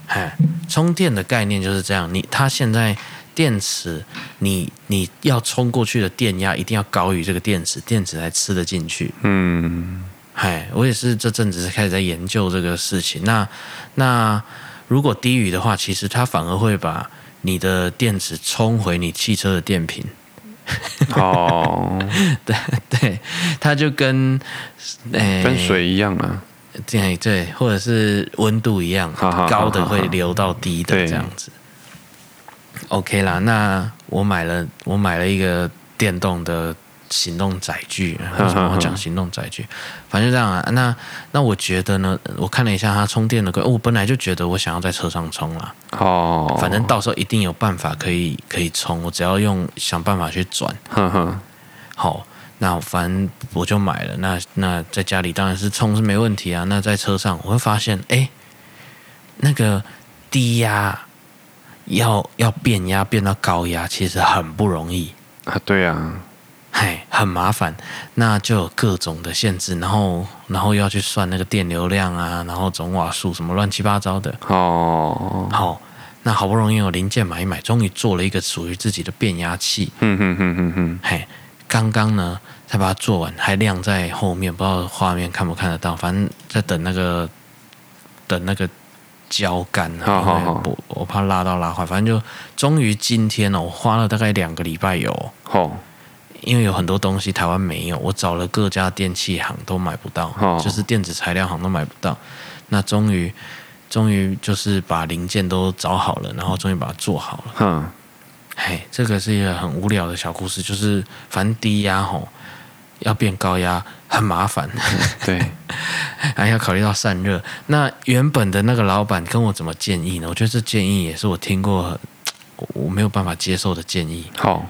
Speaker 1: 哎，充电的概念就是这样。你它现在电池，你你要充过去的电压一定要高于这个电池，电池才吃得进去。嗯，哎，我也是这阵子开始在研究这个事情。那那如果低于的话，其实它反而会把你的电池充回你汽车的电瓶。哦，对对，它就跟诶、欸、
Speaker 2: 跟水一样啊，
Speaker 1: 对对，或者是温度一样，好好好好高的会流到低的这样子。OK 啦，那我买了我买了一个电动的行动载具，为什么我讲行动载具？反正就这样啊。那那我觉得呢，我看了一下它充电的规，我本来就觉得我想要在车上充啦。哦，反正到时候一定有办法可以可以充，我只要用想办法去转。呵呵。好，那反正我就买了。那那在家里当然是充是没问题啊。那在车上我会发现，哎，那个低压。要要变压变到高压，其实很不容易
Speaker 2: 啊！对啊，
Speaker 1: 嘿，很麻烦，那就有各种的限制，然后然后又要去算那个电流量啊，然后总瓦数什么乱七八糟的哦。好，那好不容易有零件买一买，终于做了一个属于自己的变压器。嗯哼哼哼哼，嘿，刚刚呢才把它做完，还晾在后面，不知道画面看不看得到，反正在等那个等那个。胶干啊，我我怕拉到拉坏，反正就终于今天哦，我花了大概两个礼拜有哦，因为有很多东西台湾没有，我找了各家电器行都买不到，就是电子材料行都买不到。那终于终于就是把零件都找好了，然后终于把它做好了。嗯，嘿，这个是一个很无聊的小故事，就是反正低压吼要变高压。很麻烦，
Speaker 2: 对，
Speaker 1: 还要考虑到散热。那原本的那个老板跟我怎么建议呢？我觉得这建议也是我听过，我没有办法接受的建议。好，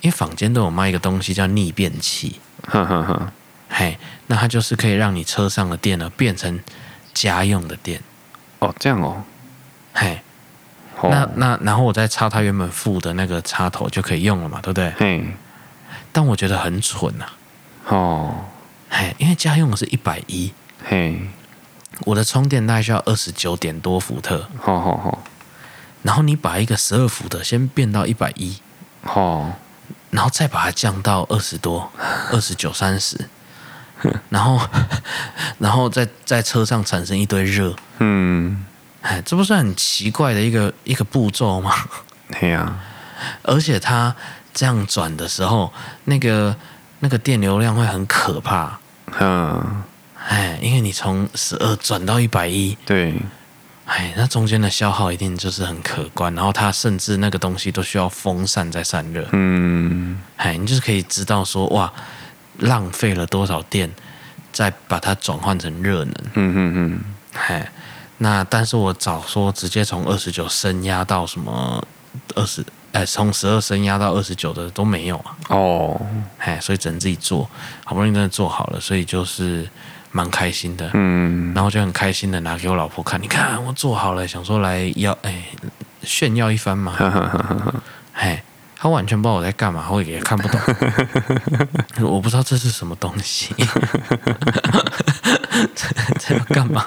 Speaker 1: 因为坊间都有卖一个东西叫逆变器，呵呵呵，嘿，那它就是可以让你车上的电呢变成家用的电。
Speaker 2: 哦，这样哦，
Speaker 1: 嘿，那那然后我再插它原本附的那个插头就可以用了嘛，对不对？嘿，但我觉得很蠢呐、啊。哦。嘿，因为家用的是一百一，嘿，我的充电大概需要二十九点多伏特，好好好，然后你把一个十二伏的先变到一百一，好，然后再把它降到二十多，二十九、三十，然后，然后在在车上产生一堆热，嗯，哎，这不是很奇怪的一个一个步骤吗？对呀，而且它这样转的时候，那个。那个电流量会很可怕，嗯，哎，因为你从十二转到一百一，
Speaker 2: 对，
Speaker 1: 哎，那中间的消耗一定就是很可观，然后它甚至那个东西都需要风扇在散热，嗯，哎，你就是可以知道说哇，浪费了多少电，再把它转换成热能，嗯嗯嗯，哎，那但是我早说直接从二十九升压到什么二十。哎，从十二升压到二十九的都没有啊！哦，哎，所以只能自己做，好不容易真的做好了，所以就是蛮开心的。嗯，然后就很开心的拿给我老婆看，你看我做好了，想说来要哎炫耀一番嘛。哎，他完全不知道我在干嘛，我也看不懂，我不知道这是什么东西。在要干嘛？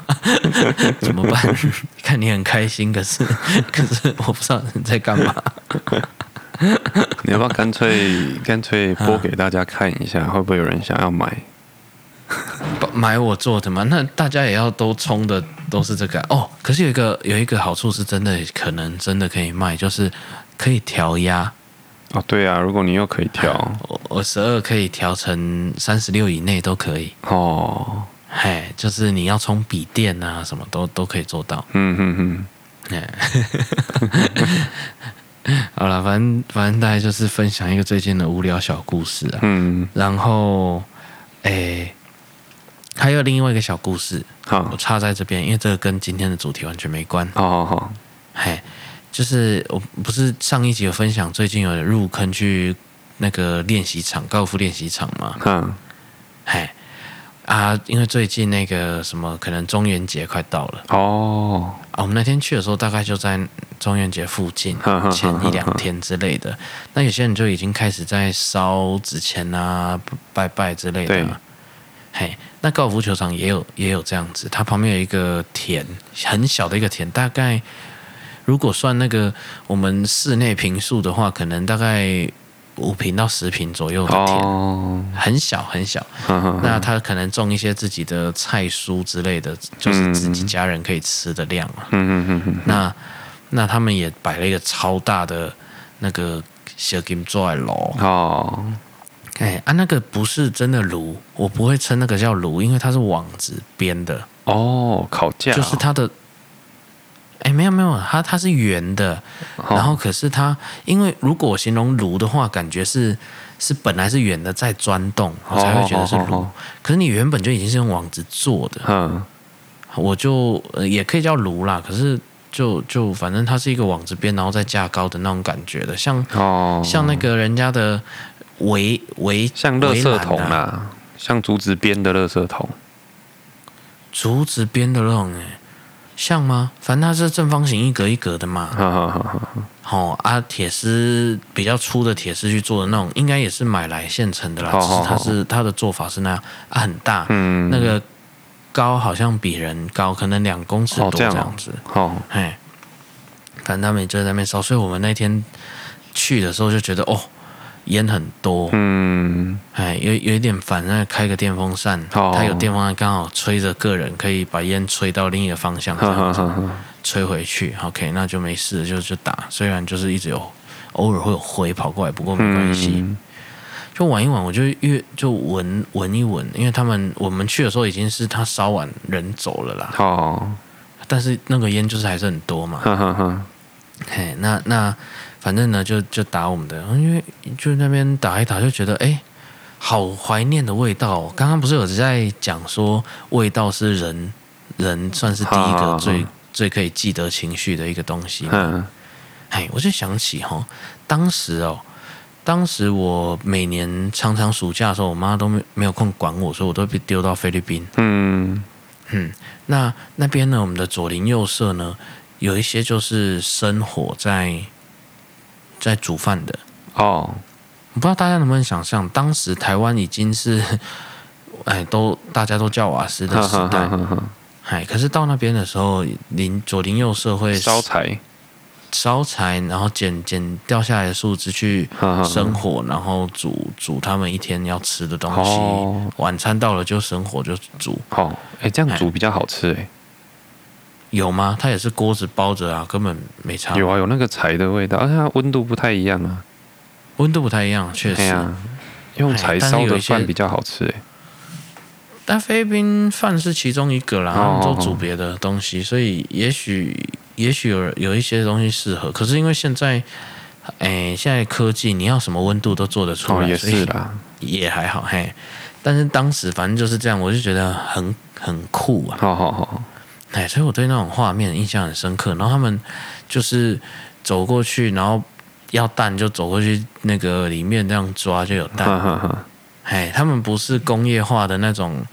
Speaker 1: 怎么办？看你很开心，可是 可是我不知道你在干嘛。
Speaker 2: 你要不要干脆干脆播给大家看一下？会不会有人想要买？
Speaker 1: 买我做的吗？那大家也要都充的都是这个哦。可是有一个有一个好处是真的，可能真的可以卖，就是可以调压。
Speaker 2: 哦，对啊，如果你又可以调，
Speaker 1: 我十二可以调成三十六以内都可以哦。嘿，就是你要充笔电啊，什么都都可以做到。嗯嗯嗯。好了，反正反正大概就是分享一个最近的无聊小故事啊。嗯。然后，哎、欸，还有另外一个小故事，好，我插在这边，因为这个跟今天的主题完全没关。好好好。嘿，就是我不是上一集有分享，最近有入坑去那个练习场，高尔夫练习场嘛。嗯。嘿。啊，因为最近那个什么，可能中元节快到了哦。啊，我们那天去的时候，大概就在中元节附近，前一两天之类的。那有些人就已经开始在烧纸钱啊、拜拜之类的。对。嘿，那高尔夫球场也有也有这样子，它旁边有一个田，很小的一个田，大概如果算那个我们室内平数的话，可能大概。五坪到十坪左右的田，oh. 很小很小。那他可能种一些自己的菜蔬之类的，就是自己家人可以吃的量嘛。那那他们也摆了一个超大的那个小金砖炉。哦，哎啊，那个不是真的炉，我不会称那个叫炉，因为它是网子编的。哦，烤架，就是它的。哎，没有没有，它它是圆的，然后可是它，因为如果我形容炉的话，感觉是是本来是圆的，在钻洞，我才会觉得是炉。Oh, oh, oh, oh. 可是你原本就已经是用网子做的，嗯，我就呃也可以叫炉啦。可是就就反正它是一个网子边，然后再架高的那种感觉的，像哦，oh. 像那个人家的围围
Speaker 2: 像垃圾桶啊，像竹子编的垃圾桶，
Speaker 1: 竹子编的那种哎。像吗？反正它是正方形，一格一格的嘛。好啊，铁丝比较粗的铁丝去做的那种，应该也是买来现成的啦。只是它是它的做法是那样啊，很大，嗯，那个高好像比人高，可能两公尺多这样子。哦，嘿，反正他们就在那边烧，所以我们那天去的时候就觉得哦。烟很多，嗯，哎，有有一点烦，那开个电风扇，哦、它有电风扇刚好吹着个人，可以把烟吹到另一个方向，这样子吹回去，OK，那就没事，就就打。虽然就是一直有偶尔会有灰跑过来，不过没关系，嗯、就玩一玩，我就越就闻闻一闻，因为他们我们去的时候已经是他烧完人走了啦，哦，但是那个烟就是还是很多嘛，哈哈哈。嘿，那那。反正呢，就就打我们的，因为就那边打一打，就觉得哎，好怀念的味道。刚刚不是有在讲说，味道是人人算是第一个最最可以记得情绪的一个东西吗？哎、嗯，我就想起哈，当时哦，当时我每年常常暑假的时候，我妈都没没有空管我，所以我都被丢到菲律宾。嗯嗯，那那边呢，我们的左邻右舍呢，有一些就是生活在。在煮饭的。哦，我不知道大家能不能想象，当时台湾已经是，哎，都大家都叫瓦斯的时代，哎，可是到那边的时候，邻左邻右舍会
Speaker 2: 烧柴，
Speaker 1: 烧柴，然后捡捡掉下来的树枝去生火，然后煮煮他们一天要吃的东西，哦、晚餐到了就生火就煮，
Speaker 2: 哦，哎，这样煮比较好吃，哎。
Speaker 1: 有吗？它也是锅子包着啊，根本没差。
Speaker 2: 有啊，有那个柴的味道，而且它温度不太一样啊。
Speaker 1: 温度不太一样，确实。啊、
Speaker 2: 用柴烧的饭比较好吃诶。
Speaker 1: 但菲律宾饭是其中一个啦，他们都煮别的东西，所以也许也许有有一些东西适合。可是因为现在，哎，现在科技你要什么温度都做得出来，
Speaker 2: 哦、也是啦，
Speaker 1: 也还好嘿。但是当时反正就是这样，我就觉得很很酷啊。好好好。哎，所以我对那种画面印象很深刻。然后他们就是走过去，然后要蛋就走过去那个里面这样抓就有蛋。哎，他们不是工业化的那种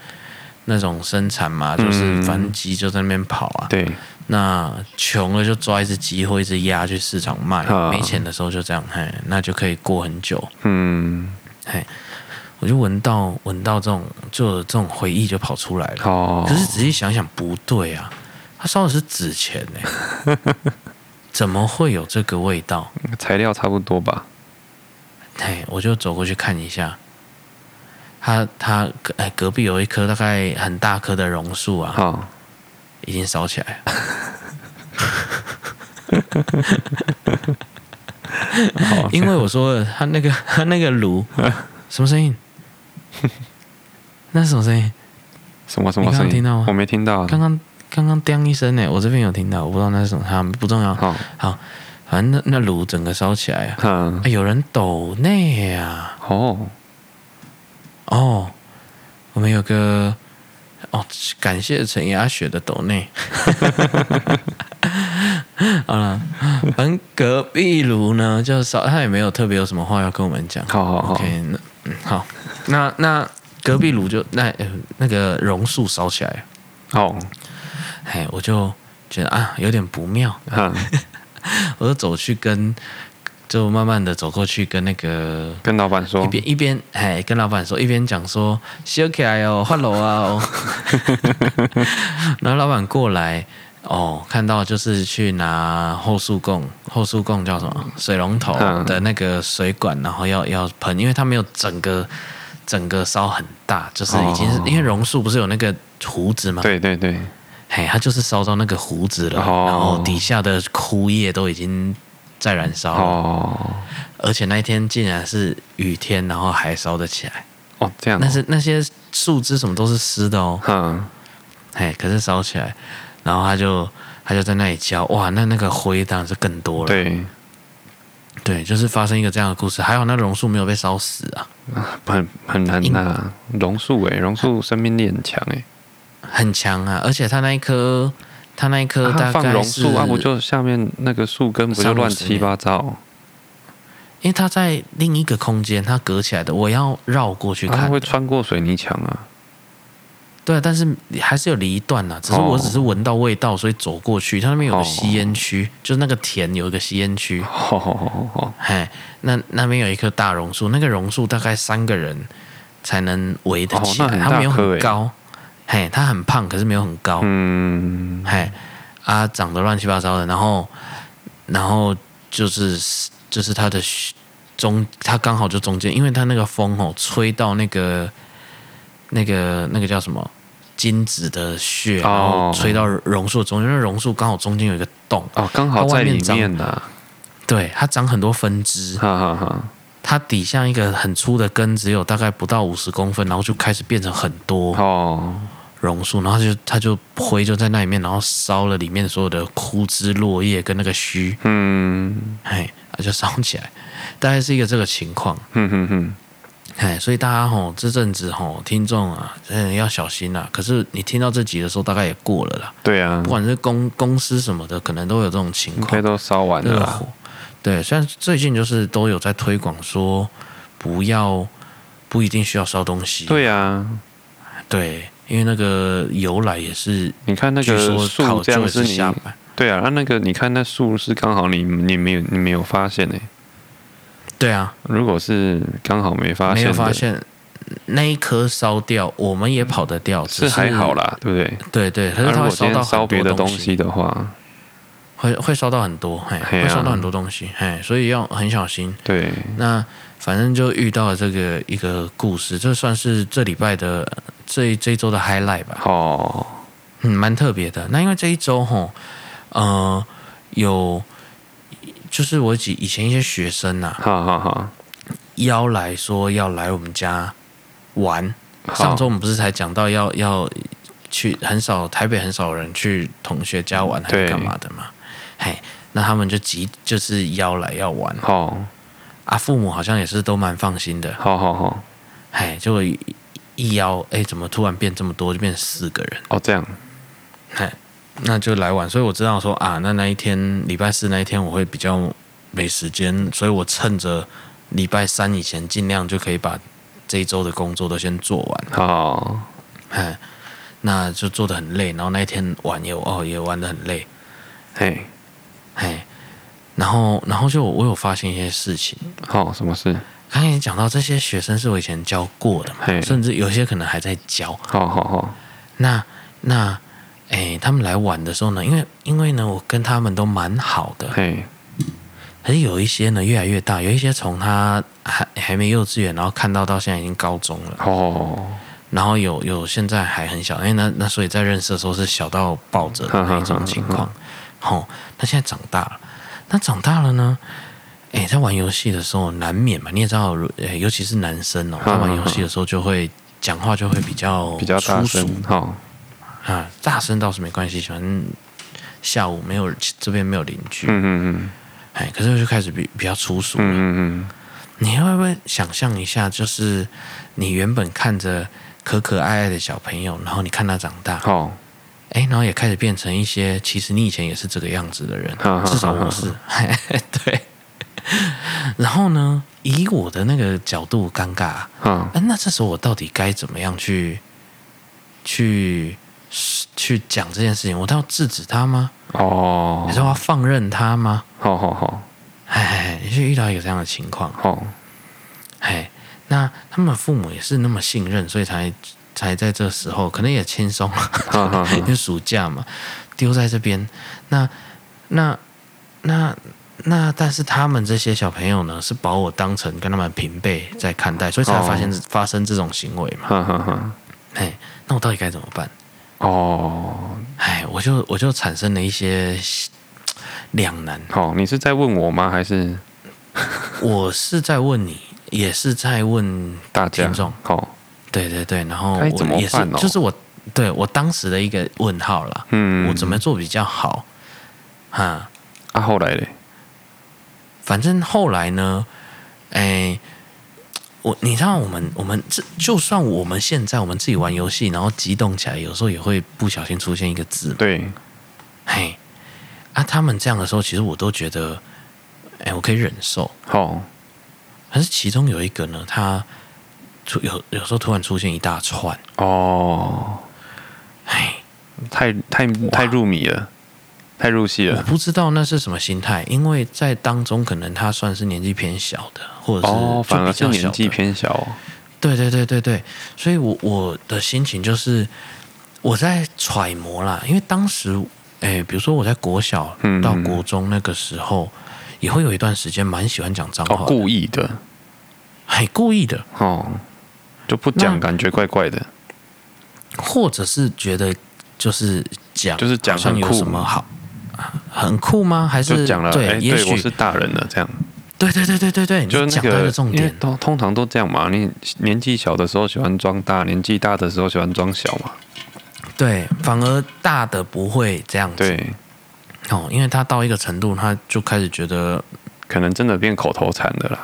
Speaker 1: 那种生产嘛，就是反正鸡就在那边跑啊。对。那穷了就抓一只鸡或一只鸭去市场卖，没钱的时候就这样，嘿，那就可以过很久。嗯。嘿。我就闻到闻到这种就这种回忆就跑出来了。哦。可是仔细想想不对啊，他烧的是纸钱呢，怎么会有这个味道？
Speaker 2: 材料差不多吧。
Speaker 1: 嘿，我就走过去看一下。他他哎，隔壁有一棵大概很大棵的榕树啊，哦、已经烧起来了。因为我说他那个他那个炉什么声音？那是什么声音？
Speaker 2: 什么什么声音？刚刚听到吗？我没听到。
Speaker 1: 刚刚刚刚“叮”一声呢，我这边有听到，我不知道那是什么，哈，不重要。好，好，反正那那炉整个烧起来啊！嗯，有人抖内啊！哦哦，我们有个哦，感谢陈雅雪的抖内。好了，反正隔壁炉呢，就烧，他也没有特别有什么话要跟我们讲。好好好，OK，那嗯好。那那隔壁炉就那那个榕树烧起来，哦，哎，我就觉得啊有点不妙，嗯、我就走去跟，就慢慢的走过去跟那个
Speaker 2: 跟老板说，
Speaker 1: 一边一边哎跟老板说，一边讲说烧起来哦，换楼啊哦，然后老板过来哦，看到就是去拿后速供，后速供叫什么？水龙头的那个水管，然后要要喷，因为他没有整个。整个烧很大，就是已经是、哦、因为榕树不是有那个胡子吗？
Speaker 2: 对对对，
Speaker 1: 嘿，它就是烧到那个胡子了，哦、然后底下的枯叶都已经在燃烧哦，而且那一天竟然是雨天，然后还烧得起来。
Speaker 2: 哦，这样、哦。
Speaker 1: 但是那些树枝什么都是湿的哦，嗯，嘿，可是烧起来，然后他就他就在那里浇，哇，那那个灰当然是更多了，
Speaker 2: 对。
Speaker 1: 对，就是发生一个这样的故事，还好那榕树没有被烧死啊，
Speaker 2: 很很难呐、啊，榕树哎，榕树生命力很强哎，
Speaker 1: 很强啊，而且它那一棵，它那一棵大概、啊、
Speaker 2: 放榕树啊，不就下面那个树根不就乱七八糟？
Speaker 1: 因为它在另一个空间，它隔起来的，我要绕过去看，它
Speaker 2: 会穿过水泥墙啊。
Speaker 1: 对，但是还是有离一段呐。只是我只是闻到味道，所以走过去。它那边有个吸烟区，就是那个田有一个吸烟区。哦，嘿，那那边有一棵大榕树，那个榕树大概三个人才能围得起来。它没有很高，嘿，它很胖，可是没有很高。嗯，嘿，啊，长得乱七八糟的。然后，然后就是就是它的中，它刚好就中间，因为它那个风哦，吹到那个那个那个叫什么？金子的穴，然后吹到榕树中间，因为榕树刚好中间有一个洞
Speaker 2: 哦，刚好在里面呢。
Speaker 1: 对，它长很多分支，哈哈哈。它底下一个很粗的根，只有大概不到五十公分，然后就开始变成很多哦榕树，然后就它就灰就在那里面，然后烧了里面所有的枯枝落叶跟那个须，嗯，哎，它就烧起来，大概是一个这个情况，嗯哼哼。哎，所以大家吼这阵子吼听众啊，嗯，要小心啦。可是你听到这集的时候，大概也过了啦。
Speaker 2: 对啊，
Speaker 1: 不管是公公司什么的，可能都有这种情况。应该
Speaker 2: 都烧完了啦。
Speaker 1: 对，虽然最近就是都有在推广说，不要不一定需要烧东西。
Speaker 2: 对啊，
Speaker 1: 对，因为那个由来也是，
Speaker 2: 你看那个树这样是你，对啊，那那个你看那树是刚好你你没有你没有发现呢、欸。
Speaker 1: 对啊，
Speaker 2: 如果是刚好没发现，没有
Speaker 1: 发现那一颗烧掉，我们也跑得掉，
Speaker 2: 是还好啦，对不对？
Speaker 1: 对对，可是它会烧到烧别的东西的话，会会烧到很多，嘿，会烧到很多东西，嘿，所以要很小心。
Speaker 2: 对，
Speaker 1: 那反正就遇到了这个一个故事，这算是这礼拜的这这一周的 highlight 吧。哦，嗯，蛮特别的。那因为这一周吼，呃，有。就是我以以前一些学生呐、啊，好好好，邀来说要来我们家玩。上周我们不是才讲到要要去，很少台北很少人去同学家玩还是干嘛的嘛？嘿，那他们就急就是邀来要玩。好啊，父母好像也是都蛮放心的。好好好，嘿，结果一邀，哎，怎么突然变这么多，就变四个人？
Speaker 2: 哦，这样，
Speaker 1: 嘿。那就来晚，所以我知道说啊，那那一天礼拜四那一天我会比较没时间，所以我趁着礼拜三以前尽量就可以把这一周的工作都先做完。好，哎，那就做的很累，然后那一天玩也哦也玩的很累，嘿，嘿，然后然后就我有发现一些事情。
Speaker 2: 好，什么事？
Speaker 1: 刚才你讲到这些学生是我以前教过的嘛，嘿甚至有些可能还在教。
Speaker 2: 好好好，
Speaker 1: 那那。哎，他们来玩的时候呢，因为因为呢，我跟他们都蛮好的。嘿，可是有一些呢，越来越大，有一些从他还还没幼稚园，然后看到到现在已经高中了。哦。然后有有现在还很小，因为那那所以在认识的时候是小到抱着的那种情况。哦，那现在长大了，那长大了呢？哎，在玩游戏的时候难免嘛，你也知道，尤其是男生哦，在玩游戏的时候就会讲话就会比较
Speaker 2: 比较大声。好。
Speaker 1: 啊，大声倒是没关系，反正下午没有这边没有邻居，嗯嗯嗯，哎，可是就开始比比较粗俗了，嗯嗯嗯，你会不会想象一下，就是你原本看着可可爱爱的小朋友，然后你看他长大，哦，哎，然后也开始变成一些，其实你以前也是这个样子的人，哦、至少我是，对，然后呢，以我的那个角度尴尬，嗯，那这时候我到底该怎么样去去？去讲这件事情，我都要制止他吗？哦，你说我要放任他吗？
Speaker 2: 好好好，
Speaker 1: 哎，遇到一个这样的情况，哦，哎，那他们父母也是那么信任，所以才才在这时候，可能也轻松了，因为暑假嘛，丢在这边，那那那那，但是他们这些小朋友呢，是把我当成跟他们平辈在看待，所以才发现发生这种行为嘛，哈哈哈，哎，那我到底该怎么办？哦，哎，我就我就产生了一些两难。
Speaker 2: 好、哦，你是在问我吗？还是
Speaker 1: 我是在问你，也是在问
Speaker 2: 大家？好、
Speaker 1: 哦，对对对，然后我也是，哦、就是我对我当时的一个问号了。嗯，我怎么做比较好？哈，
Speaker 2: 啊，后来嘞？
Speaker 1: 反正后来呢，哎，我你知道我们我们这就算我们现在我们自己玩游戏，然后激动起来，有时候也会不小心出现一个字。
Speaker 2: 对，
Speaker 1: 嘿，啊，他们这样的时候，其实我都觉得，哎，我可以忍受。
Speaker 2: 哦，
Speaker 1: 可是其中有一个呢，他出有有时候突然出现一大串。
Speaker 2: 哦，
Speaker 1: 哎，
Speaker 2: 太太太入迷了。太入戏了，
Speaker 1: 我不知道那是什么心态，因为在当中可能他算是年纪偏小的，或者是
Speaker 2: 哦，反而是年纪偏小。哦。
Speaker 1: 对对对对对，所以我我的心情就是我在揣摩啦，因为当时哎，比如说我在国小到国中那个时候，也会有一段时间蛮喜欢讲脏话，
Speaker 2: 哦，故意的，
Speaker 1: 很故意的。
Speaker 2: 哦，就不讲感觉怪怪的，
Speaker 1: 或者是觉得就是讲
Speaker 2: 就是讲
Speaker 1: 上有什么好。很酷吗？还是
Speaker 2: 讲了？
Speaker 1: 对，
Speaker 2: 欸、
Speaker 1: 也许
Speaker 2: 我是大人了，这样。
Speaker 1: 对对对对对对，
Speaker 2: 就是那
Speaker 1: 个重点
Speaker 2: 都通常都这样嘛。你年纪小的时候喜欢装大，年纪大的时候喜欢装小嘛。
Speaker 1: 对，反而大的不会这样子。
Speaker 2: 对，
Speaker 1: 哦，因为他到一个程度，他就开始觉得
Speaker 2: 可能真的变口头禅的啦。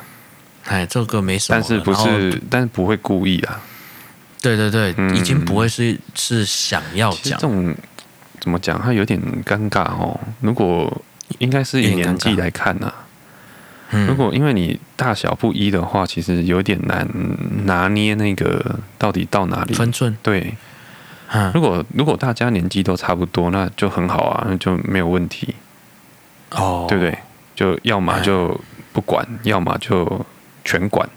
Speaker 1: 哎，这个没什么，
Speaker 2: 但是不是？但是不会故意啊。
Speaker 1: 对对对，嗯、已经不会是是想要讲这
Speaker 2: 种。怎么讲？他有点尴尬哦。如果应该是以年纪来看呢、如果因为你大小不一的话，其实有点难拿捏那个到底到哪里
Speaker 1: 分寸。
Speaker 2: 对，
Speaker 1: 嗯、
Speaker 2: 如果如果大家年纪都差不多，那就很好啊，那就没有问题。
Speaker 1: 哦，
Speaker 2: 对不对？就要么就不管，嗯、要么就全管。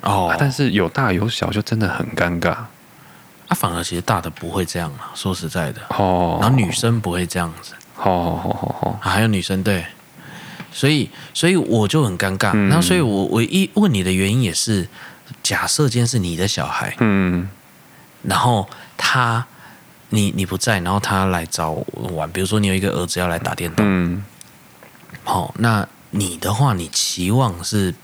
Speaker 1: 哦、
Speaker 2: 啊，但是有大有小，就真的很尴尬。
Speaker 1: 啊，反而其实大的不会这样啊，说实在的，
Speaker 2: 哦，
Speaker 1: 然后女生不会这样子，
Speaker 2: 哦哦哦哦，
Speaker 1: 还有女生对，所以所以我就很尴尬，然后、嗯、所以我我一问你的原因也是，假设今天是你的小孩，
Speaker 2: 嗯，
Speaker 1: 然后他你你不在，然后他来找我玩，比如说你有一个儿子要来打电动，
Speaker 2: 嗯，
Speaker 1: 好，那你的话，你期望是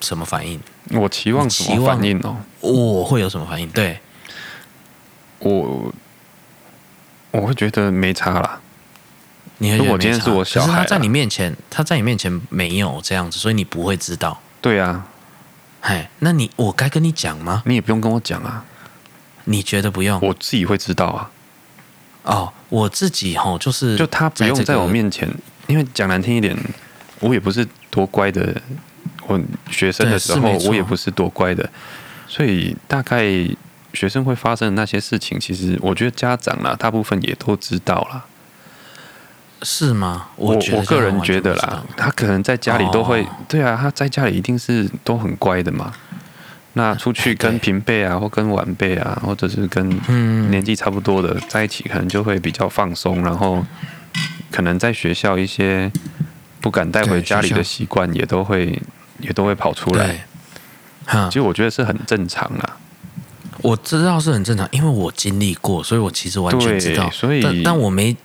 Speaker 1: 什么反应？
Speaker 2: 我期望什么反应哦？
Speaker 1: 我会有什么反应？对。
Speaker 2: 我我会觉得没差啦。
Speaker 1: 你？如果
Speaker 2: 今天是我小孩，
Speaker 1: 他在你面前，他在你面前没有这样子，所以你不会知道。
Speaker 2: 对啊，
Speaker 1: 嘿，那你我该跟你讲吗？
Speaker 2: 你也不用跟我讲啊。
Speaker 1: 你觉得不用？
Speaker 2: 我自己会知道啊。
Speaker 1: 哦，我自己吼，就是
Speaker 2: 就他不用在我面前，因为讲难听一点，我也不是多乖的。我学生的时候，我也不是多乖的，所以大概。学生会发生的那些事情，其实我觉得家长啦，大部分也都知道啦。
Speaker 1: 是吗？我
Speaker 2: 我，我个人觉得啦，他可能在家里都会，哦、对啊，他在家里一定是都很乖的嘛。那出去跟平辈啊，或跟晚辈啊，或者是跟年纪差不多的在一起，可能就会比较放松，然后可能在学校一些不敢带回家里的习惯，也都会也都会跑出来。其实我觉得是很正常啦。
Speaker 1: 我知道是很正常，因为我经历过，所以我其实完全知道。
Speaker 2: 所以，
Speaker 1: 但但我没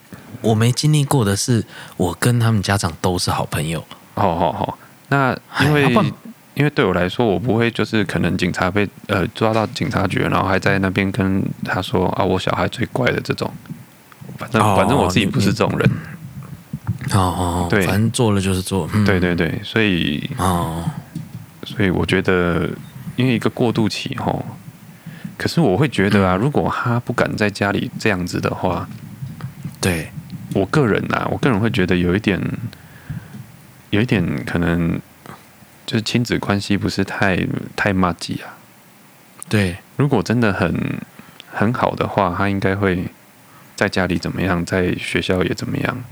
Speaker 1: 我没经历过的是，我跟他们家长都是好朋友。
Speaker 2: 好好好，那因为因为对我来说，我不会就是可能警察被呃抓到警察局，然后还在那边跟他说啊，我小孩最乖的这种。反正反正我自己不是这种人。
Speaker 1: 哦哦，对，反正做了就是做。
Speaker 2: 对对对，所以
Speaker 1: 哦，
Speaker 2: 所以我觉得，因为一个过渡期吼。可是我会觉得啊，如果他不敢在家里这样子的话，
Speaker 1: 对
Speaker 2: 我个人啊，我个人会觉得有一点，有一点可能就是亲子关系不是太太麻吉啊。
Speaker 1: 对，
Speaker 2: 如果真的很很好的话，他应该会在家里怎么样，在学校也怎么样。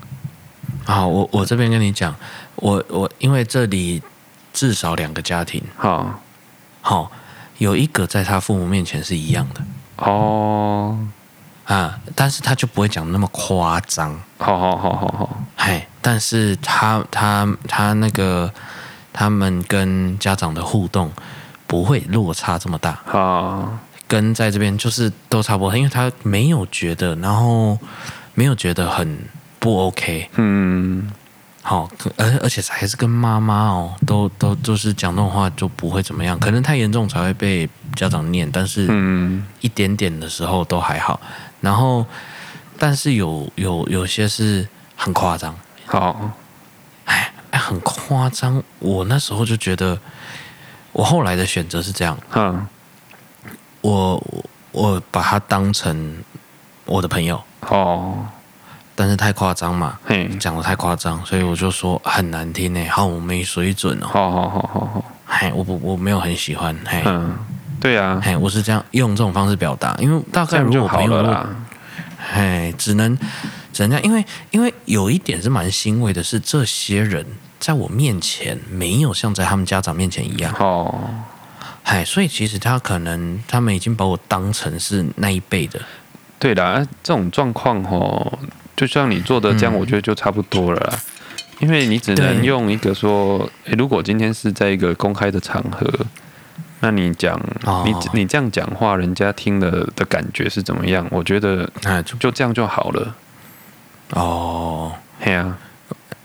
Speaker 1: 好，我我这边跟你讲，我我因为这里至少两个家庭，
Speaker 2: 好，
Speaker 1: 好。有一个在他父母面前是一样的
Speaker 2: 哦，
Speaker 1: 啊，但是他就不会讲那么夸张。
Speaker 2: 好好好好好，
Speaker 1: 嘿，但是他他他那个他们跟家长的互动不会落差这么大。
Speaker 2: 啊，
Speaker 1: 跟在这边就是都差不多，因为他没有觉得，然后没有觉得很不 OK。
Speaker 2: 嗯。
Speaker 1: 好，而而且还是跟妈妈哦，都都就是讲那种话就不会怎么样，可能太严重才会被家长念，但是一点点的时候都还好。然后，但是有有有些是很夸张，
Speaker 2: 好，
Speaker 1: 哎，很夸张。我那时候就觉得，我后来的选择是这样，
Speaker 2: 嗯，
Speaker 1: 我我把他当成我的朋友。
Speaker 2: 哦，
Speaker 1: 但是太夸张嘛，
Speaker 2: 嘿，
Speaker 1: 讲的太夸张，所以我就说很难听呢，好我没水准哦，
Speaker 2: 好好好好好，
Speaker 1: 嘿，我不我没有很喜欢，嘿，
Speaker 2: 嗯，对啊，
Speaker 1: 嘿，我是这样用这种方式表达，因为大概如果朋友啦，嘿，只能。只能这样因为因为有一点是蛮欣慰的，是这些人在我面前没有像在他们家长面前一样。
Speaker 2: 哦，
Speaker 1: 嗨，所以其实他可能他们已经把我当成是那一辈的。
Speaker 2: 对啦，这种状况哦，就像你做的这样，我觉得就差不多了因为你只能用一个说，诶，如果今天是在一个公开的场合，那你讲、哦、你你这样讲话，人家听了的感觉是怎么样？我觉得哎，就就这样就好了。
Speaker 1: 哦，
Speaker 2: 嘿啊，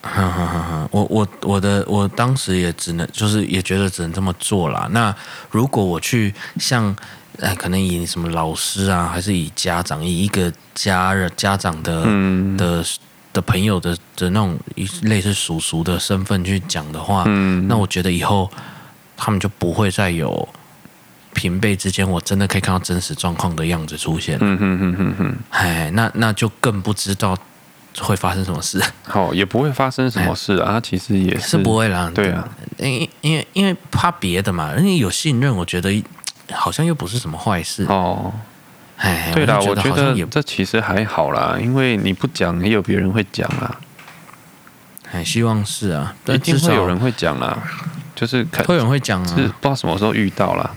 Speaker 1: 哈哈哈！我我我的我当时也只能就是也觉得只能这么做啦。那如果我去像哎，可能以什么老师啊，还是以家长，以一个家人家长的、嗯、的的朋友的的那种类似叔叔的身份去讲的话，嗯，那我觉得以后他们就不会再有平辈之间，我真的可以看到真实状况的样子出现。嗯哼哼哼哼，哎，那那就更不知道。会发生什么事？
Speaker 2: 好，也不会发生什么事啊。他其实也是，
Speaker 1: 是不会啦。
Speaker 2: 对啊，
Speaker 1: 因因为因为怕别的嘛，因为有信任，我觉得好像又不是什么坏事
Speaker 2: 哦。哎，对啦，我觉得这其实还好啦，因为你不讲，也有别人会讲啦。
Speaker 1: 哎，希望是啊，
Speaker 2: 一定会有人会讲啦。就是
Speaker 1: 会有人会讲啊，
Speaker 2: 是不知道什么时候遇到啦。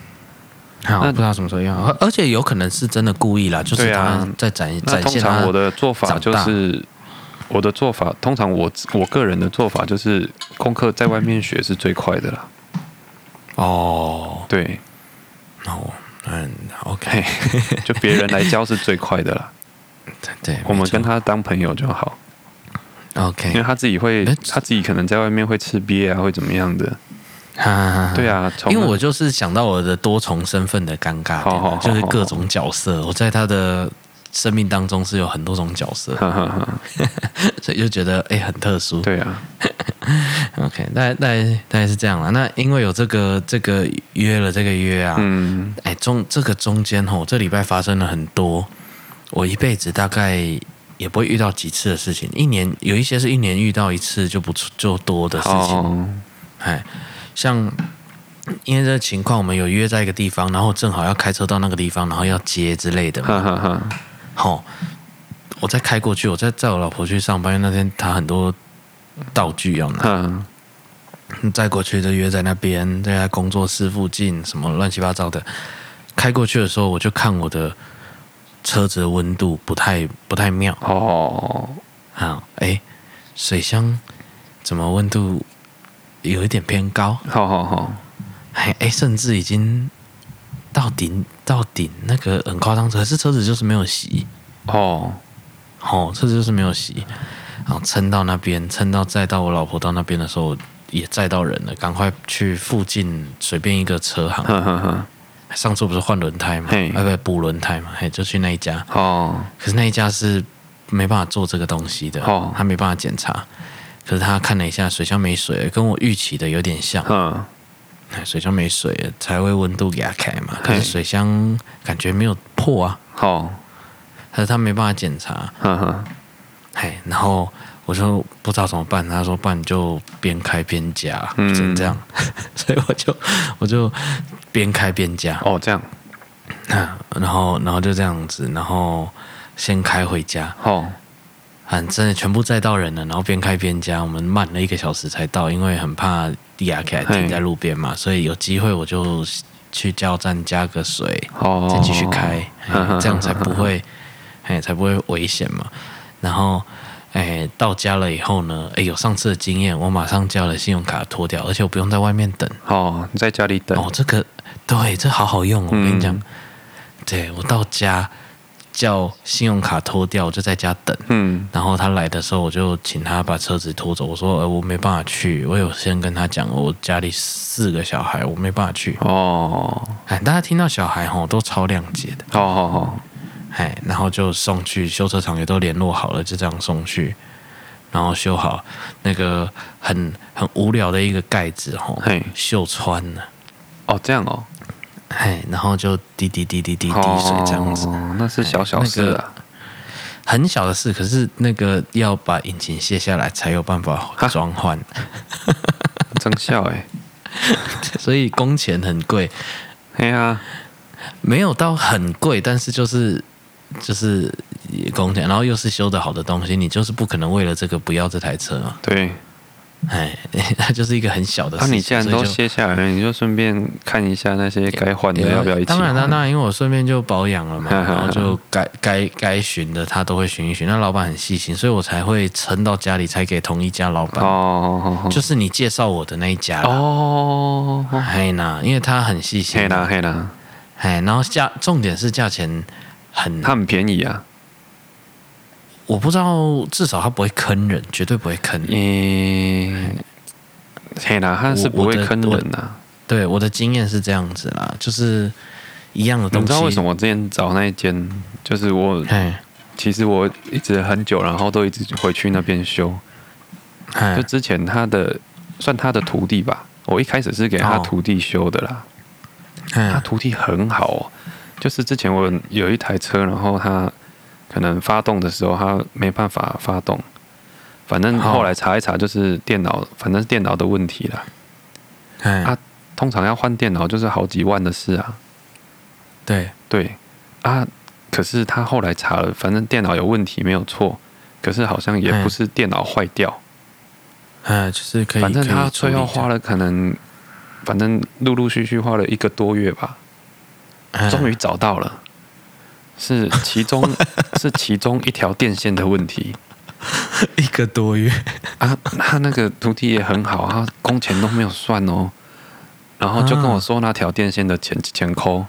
Speaker 1: 好，不知道什么时候要，而且有可能是真的故意啦，就是他在展展现他。
Speaker 2: 我的做法就是。我的做法，通常我我个人的做法就是功课在外面学是最快的啦。
Speaker 1: 哦，
Speaker 2: 对，
Speaker 1: 那我，嗯，OK，
Speaker 2: 就别人来教是最快的啦。
Speaker 1: 对对，
Speaker 2: 我们跟他当朋友就好。
Speaker 1: OK，
Speaker 2: 因为他自己会，他自己可能在外面会吃鳖啊，会怎么样的。对啊，
Speaker 1: 因为我就是想到我的多重身份的尴尬，就是各种角色，我在他的。生命当中是有很多种角色，所以就觉得哎、欸、很特殊。
Speaker 2: 对啊，
Speaker 1: OK，大概大概大概是这样了。那因为有这个这个约了这个约啊，嗯，哎中这个中间吼，这礼拜发生了很多我一辈子大概也不会遇到几次的事情。一年有一些是一年遇到一次就不就多的事情，哎、哦，像因为这个情况，我们有约在一个地方，然后正好要开车到那个地方，然后要接之类的嘛。好、哦，我再开过去，我再载我老婆去上班。因为那天她很多道具要拿，嗯，再过去就约在那边，在她工作室附近，什么乱七八糟的。开过去的时候，我就看我的车子的温度不太不太妙哦。好，哎，水箱怎么温度有一点偏高？好好好，哎哎，甚至已经。到顶到顶，那个很夸张，可是车子就是没有洗。哦，哦，车子就是没有洗，然后撑到那边，撑到载到我老婆到那边的时候，也载到人了，赶快去附近随便一个车行，呵呵呵上次不是换轮胎嘛，哎不补轮胎嘛，嘿，就去那一家。哦，可是那一家是没办法做这个东西的，哦，他没办法检查，可是他看了一下水箱没水，跟我预期的有点像，嗯。水箱没水，才会温度给它开嘛。可是水箱感觉没有破啊。好，可是他没办法检查。哈哈。嘿，然后我就不知道怎么办。他说：“不然就边开边加，嗯，只能这样。”所以我就我就边开边加。
Speaker 2: 哦，这样。
Speaker 1: 然后然后就这样子，然后先开回家。哦。反正全部载到人了，然后边开边加，我们慢了一个小时才到，因为很怕地亚凯停在路边嘛，所以有机会我就去加油站加个水，哦、再继续开，这样才不会，哎，才不会危险嘛。然后，哎，到家了以后呢，哎，有上次的经验，我马上叫了信用卡脱掉，而且我不用在外面等，
Speaker 2: 哦，你在家里等，
Speaker 1: 哦，这个对，这好好用，我跟你讲，嗯、对我到家。叫信用卡拖掉，我就在家等。嗯，然后他来的时候，我就请他把车子拖走。我说：“呃，我没办法去，我有先跟他讲，我家里四个小孩，我没办法去。”哦，哎，大家听到小孩吼都超谅解的。哦哦哦，哎，然后就送去修车厂，也都联络好了，就这样送去。然后修好那个很很无聊的一个盖子吼，
Speaker 2: 嘿，
Speaker 1: 锈穿了。
Speaker 2: 哦，这样哦，
Speaker 1: 嘿，然后就滴滴滴滴滴滴水这样子，
Speaker 2: 哦，那是小小事啊。
Speaker 1: 很小的事，可是那个要把引擎卸下来才有办法装换，
Speaker 2: 真笑哎！
Speaker 1: 所以工钱很贵。
Speaker 2: 对啊，
Speaker 1: 没有到很贵，但是就是就是工钱，然后又是修的好的东西，你就是不可能为了这个不要这台车嘛。
Speaker 2: 对。
Speaker 1: 哎，它就是一个很小的事。那、
Speaker 2: 啊、你既然都卸下来了，你就顺便看一下那些该换的要不要一起？
Speaker 1: 当然了，当然，因为我顺便就保养了嘛，然后就该该该巡的他都会巡一巡。那老板很细心，所以我才会撑到家里才给同一家老板。哦，就是你介绍我的那一家哦。嘿呐，因为他很细心。
Speaker 2: 嘿呐，嘿呐。
Speaker 1: 哎，然后价重点是价钱很，
Speaker 2: 他很便宜啊。
Speaker 1: 我不知道，至少他不会坑人，绝对不会坑人。
Speaker 2: 嗯，嘿啦，他是不会坑人呐。
Speaker 1: 对，我的经验是这样子啦，就是一样的东西。
Speaker 2: 你知道为什么我之前找那一间？就是我，其实我一直很久，然后都一直回去那边修。就之前他的算他的徒弟吧，我一开始是给他徒弟修的啦。他徒弟很好哦，就是之前我有一台车，然后他。可能发动的时候，它没办法发动。反正后来查一查，就是电脑，反正是电脑的问题了。啊，通常要换电脑就是好几万的事啊。
Speaker 1: 对
Speaker 2: 对啊，可是他后来查了，反正电脑有问题没有错，可是好像也不是电脑坏掉。
Speaker 1: 嗯，就是可以。
Speaker 2: 反正他最后花了可能，反正陆陆续续花了一个多月吧，终于找到了。是其中 是其中一条电线的问题，
Speaker 1: 一个多月
Speaker 2: 啊，他那个徒弟也很好，他工钱都没有算哦，然后就跟我说那条电线的钱钱扣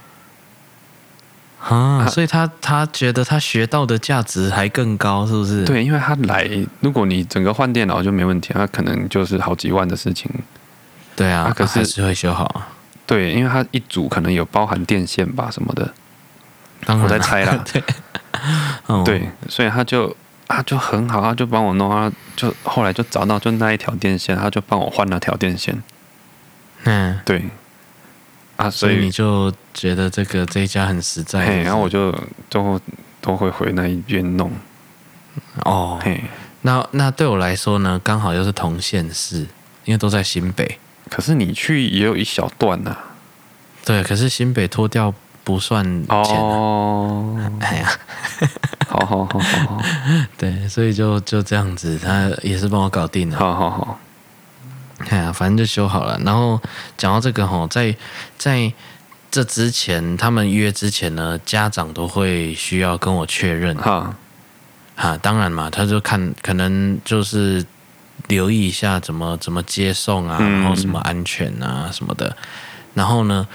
Speaker 1: 啊，所以他他觉得他学到的价值还更高，是不是？
Speaker 2: 对，因为他来，如果你整个换电脑就没问题，他可能就是好几万的事情。
Speaker 1: 对啊，可是是会修好。
Speaker 2: 对，因为他一组可能有包含电线吧什么的。我在猜啦，对，对，所以他就他就很好，他就帮我弄啊，就后来就找到就那一条电线，他就帮我换了条电线。嗯，对，啊，所以，
Speaker 1: 你就觉得这个这一家很实在，
Speaker 2: 然后我就都都会回那一边弄。
Speaker 1: 哦，嘿，那那对我来说呢，刚好又是同县市，因为都在新北。
Speaker 2: 可是你去也有一小段呐、啊。
Speaker 1: 对，可是新北脱掉。不算钱哦，哎呀，
Speaker 2: 好好好好好，
Speaker 1: 对，所以就就这样子，他也是帮我搞定了，
Speaker 2: 好好好，
Speaker 1: 哎呀，反正就修好了。然后讲到这个吼，在在这之前，他们约之前呢，家长都会需要跟我确认，哈，哈，当然嘛，他就看可能就是留意一下怎么怎么接送啊，然后什么安全啊什么的，然后呢。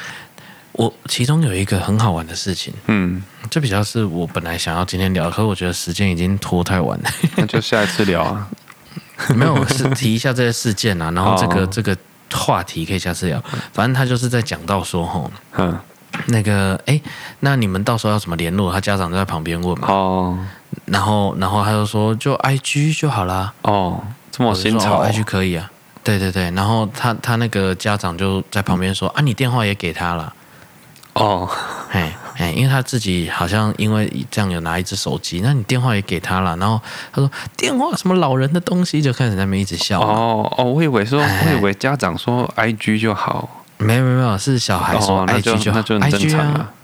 Speaker 1: 我其中有一个很好玩的事情，嗯，这比较是我本来想要今天聊，可是我觉得时间已经拖太晚了，
Speaker 2: 那就下一次聊啊。
Speaker 1: 没有，是提一下这些事件啊，然后这个、哦、这个话题可以下次聊。反正他就是在讲到说，吼，嗯，那个，哎，那你们到时候要怎么联络？他家长就在旁边问嘛。哦。然后，然后他就说，就 I G 就好啦。
Speaker 2: 哦，这么新潮
Speaker 1: ，I G 可以啊。对对对，然后他他那个家长就在旁边说，啊，你电话也给他了。哦，哎哎，因为他自己好像因为这样有拿一只手机，那你电话也给他了，然后他说电话什么老人的东西，就开始在那边一直笑。
Speaker 2: 哦哦，我以为说，我以为家长说 I G 就好，
Speaker 1: 没有没有没有，是小孩说 I G 就好，
Speaker 2: 那就很正常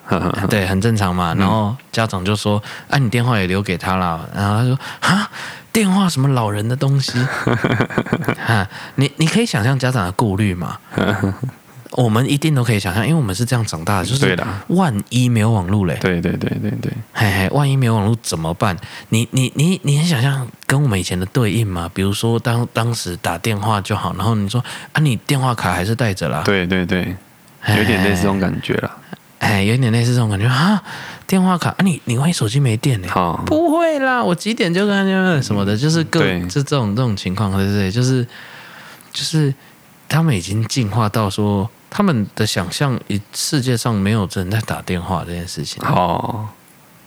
Speaker 2: 啊，
Speaker 1: 对，很正常嘛。然后家长就说，啊，你电话也留给他了，然后他说啊，电话什么老人的东西，哈，你你可以想象家长的顾虑嘛。我们一定都可以想象，因为我们是这样长大的，就是万一没有网络嘞，
Speaker 2: 对对对对对，
Speaker 1: 嘿嘿，万一没有网络怎么办？你你你你很想象跟我们以前的对应吗？比如说当当时打电话就好，然后你说啊，你电话卡还是带着啦？
Speaker 2: 对对对，有点类似这种感觉了，
Speaker 1: 哎，有点类似这种感觉啊，电话卡啊，你你万一手机没电呢？好，不会啦，我几点就跟他什么的，就是各就这种这种情况，对不对？就是就是他们已经进化到说。他们的想象，一世界上没有人在打电话这件事情。哦，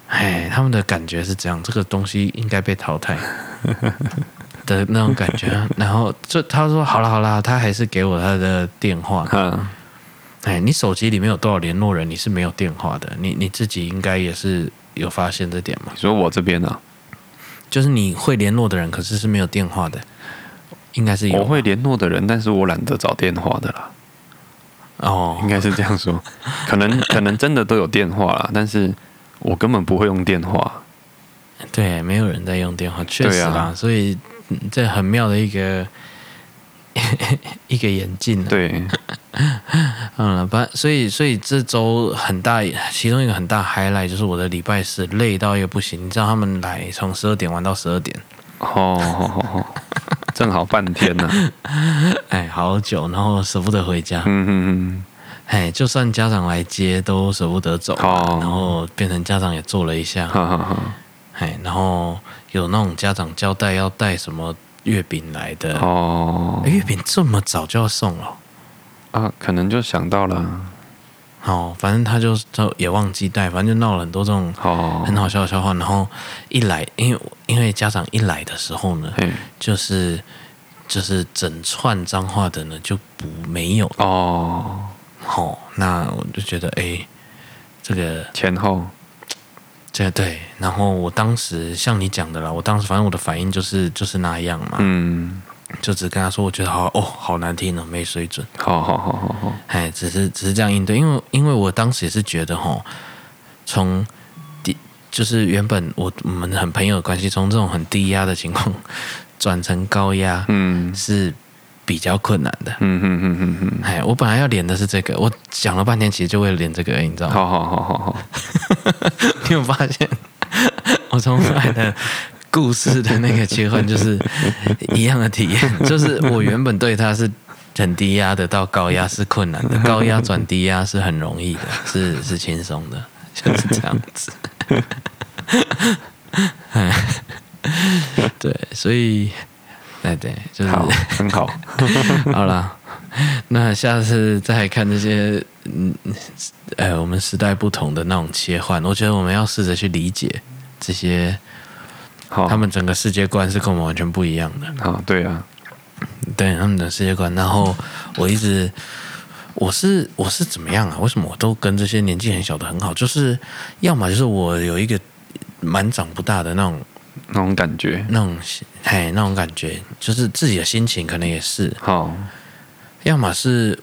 Speaker 1: 哎，他们的感觉是这样，这个东西应该被淘汰。的那种感觉。然后就他说好了好了，他还是给我他的电话。嗯，哎，你手机里面有多少联络人？你是没有电话的。你你自己应该也是有发现这点嘛？
Speaker 2: 说我这边呢、啊，
Speaker 1: 就是你会联络的人，可是是没有电话的，应该是有。
Speaker 2: 我会联络的人，但是我懒得找电话的啦。哦，应该是这样说，可能可能真的都有电话啦，但是我根本不会用电话。
Speaker 1: 对，没有人在用电话，确实啦，啊、所以这很妙的一个 一个眼镜。
Speaker 2: 对，
Speaker 1: 嗯，不，所以所以这周很大，其中一个很大 highlight 就是我的礼拜四累到一个不行。你知道他们来从十二点玩到十二点，
Speaker 2: 哦，哦正好半天呢、
Speaker 1: 啊，哎，好久，然后舍不得回家。嗯嗯嗯，哎，就算家长来接都舍不得走，哦、然后变成家长也坐了一下。好好好。哎，然后有那种家长交代要带什么月饼来的哦，月饼这么早就要送了
Speaker 2: 啊？可能就想到了，
Speaker 1: 哦，反正他就就也忘记带，反正就闹了很多这种很好笑的笑话。然后一来，因为因为家长一来的时候呢，就是就是整串脏话的呢就不没有。哦，好，那我就觉得哎，这个
Speaker 2: 前后。
Speaker 1: 这对，然后我当时像你讲的啦，我当时反正我的反应就是就是那样嘛，嗯，就只跟他说，我觉得好哦，好难听哦，没水准，
Speaker 2: 好好好好好，
Speaker 1: 哎，只是只是这样应对，因为因为我当时也是觉得哈，从低就是原本我我们很朋友的关系，从这种很低压的情况转成高压，嗯，是。比较困难的，嗯嗯嗯嗯嗯，哎，我本来要连的是这个，我讲了半天，其实就为了连这个，你知道吗？
Speaker 2: 好好好好好，
Speaker 1: 你有发现，我从来的故事的那个切换就是一样的体验，就是我原本对他是很低压的，到高压是困难的，高压转低压是很容易的，是是轻松的，就是这样子。对，所以。对对，就是
Speaker 2: 好很好，
Speaker 1: 好了，那下次再看这些，嗯，呃，我们时代不同的那种切换，我觉得我们要试着去理解这些，好，他们整个世界观是跟我们完全不一样的。
Speaker 2: 好，对啊，
Speaker 1: 对他们的世界观，然后我一直，我是我是怎么样啊？为什么我都跟这些年纪很小的很好？就是要么就是我有一个蛮长不大的那种。
Speaker 2: 那种感觉，
Speaker 1: 那种嘿，那种感觉，就是自己的心情可能也是好，要么是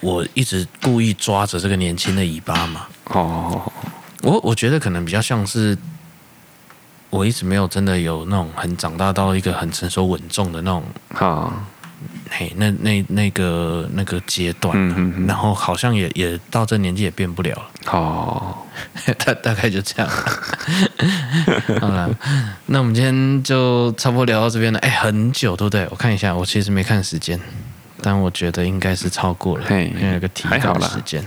Speaker 1: 我一直故意抓着这个年轻的尾巴嘛。哦，我我觉得可能比较像是我一直没有真的有那种很长大到一个很成熟稳重的那种好。嘿，那那那个那个阶段，嗯嗯嗯，然后好像也也到这年纪也变不了了。哦，大大概就这样。好了，那我们今天就差不多聊到这边了。哎，很久，对不对？我看一下，我其实没看时间，但我觉得应该是超过了。嘿，因为有个提高时间，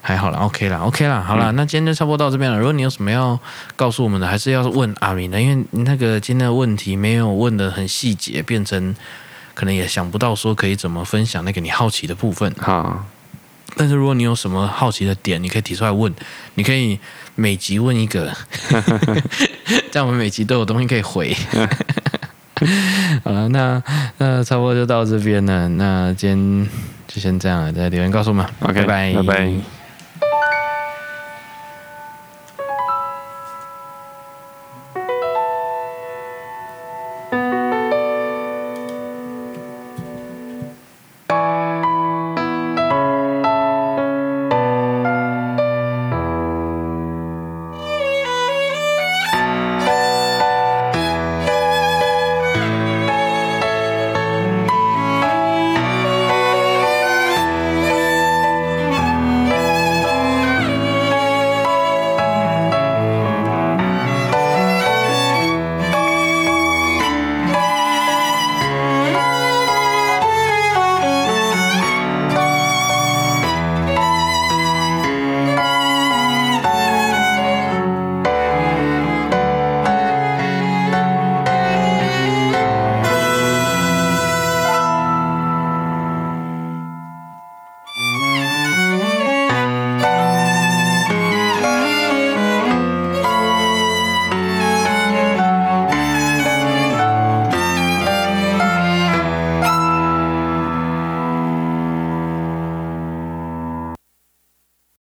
Speaker 1: 还好了，OK 啦，OK 啦。好了，嗯，那今天就差不多到这边了。如果你有什么要告诉我们的，还是要问阿明的，因为那个今天的问题没有问的很细节，变成。可能也想不到说可以怎么分享那个你好奇的部分哈，但是如果你有什么好奇的点，你可以提出来问，你可以每集问一个，这样我们每集都有东西可以回。好了，那那差不多就到这边了，那今天就先这样了，再留言告诉我们，OK，拜拜。拜拜。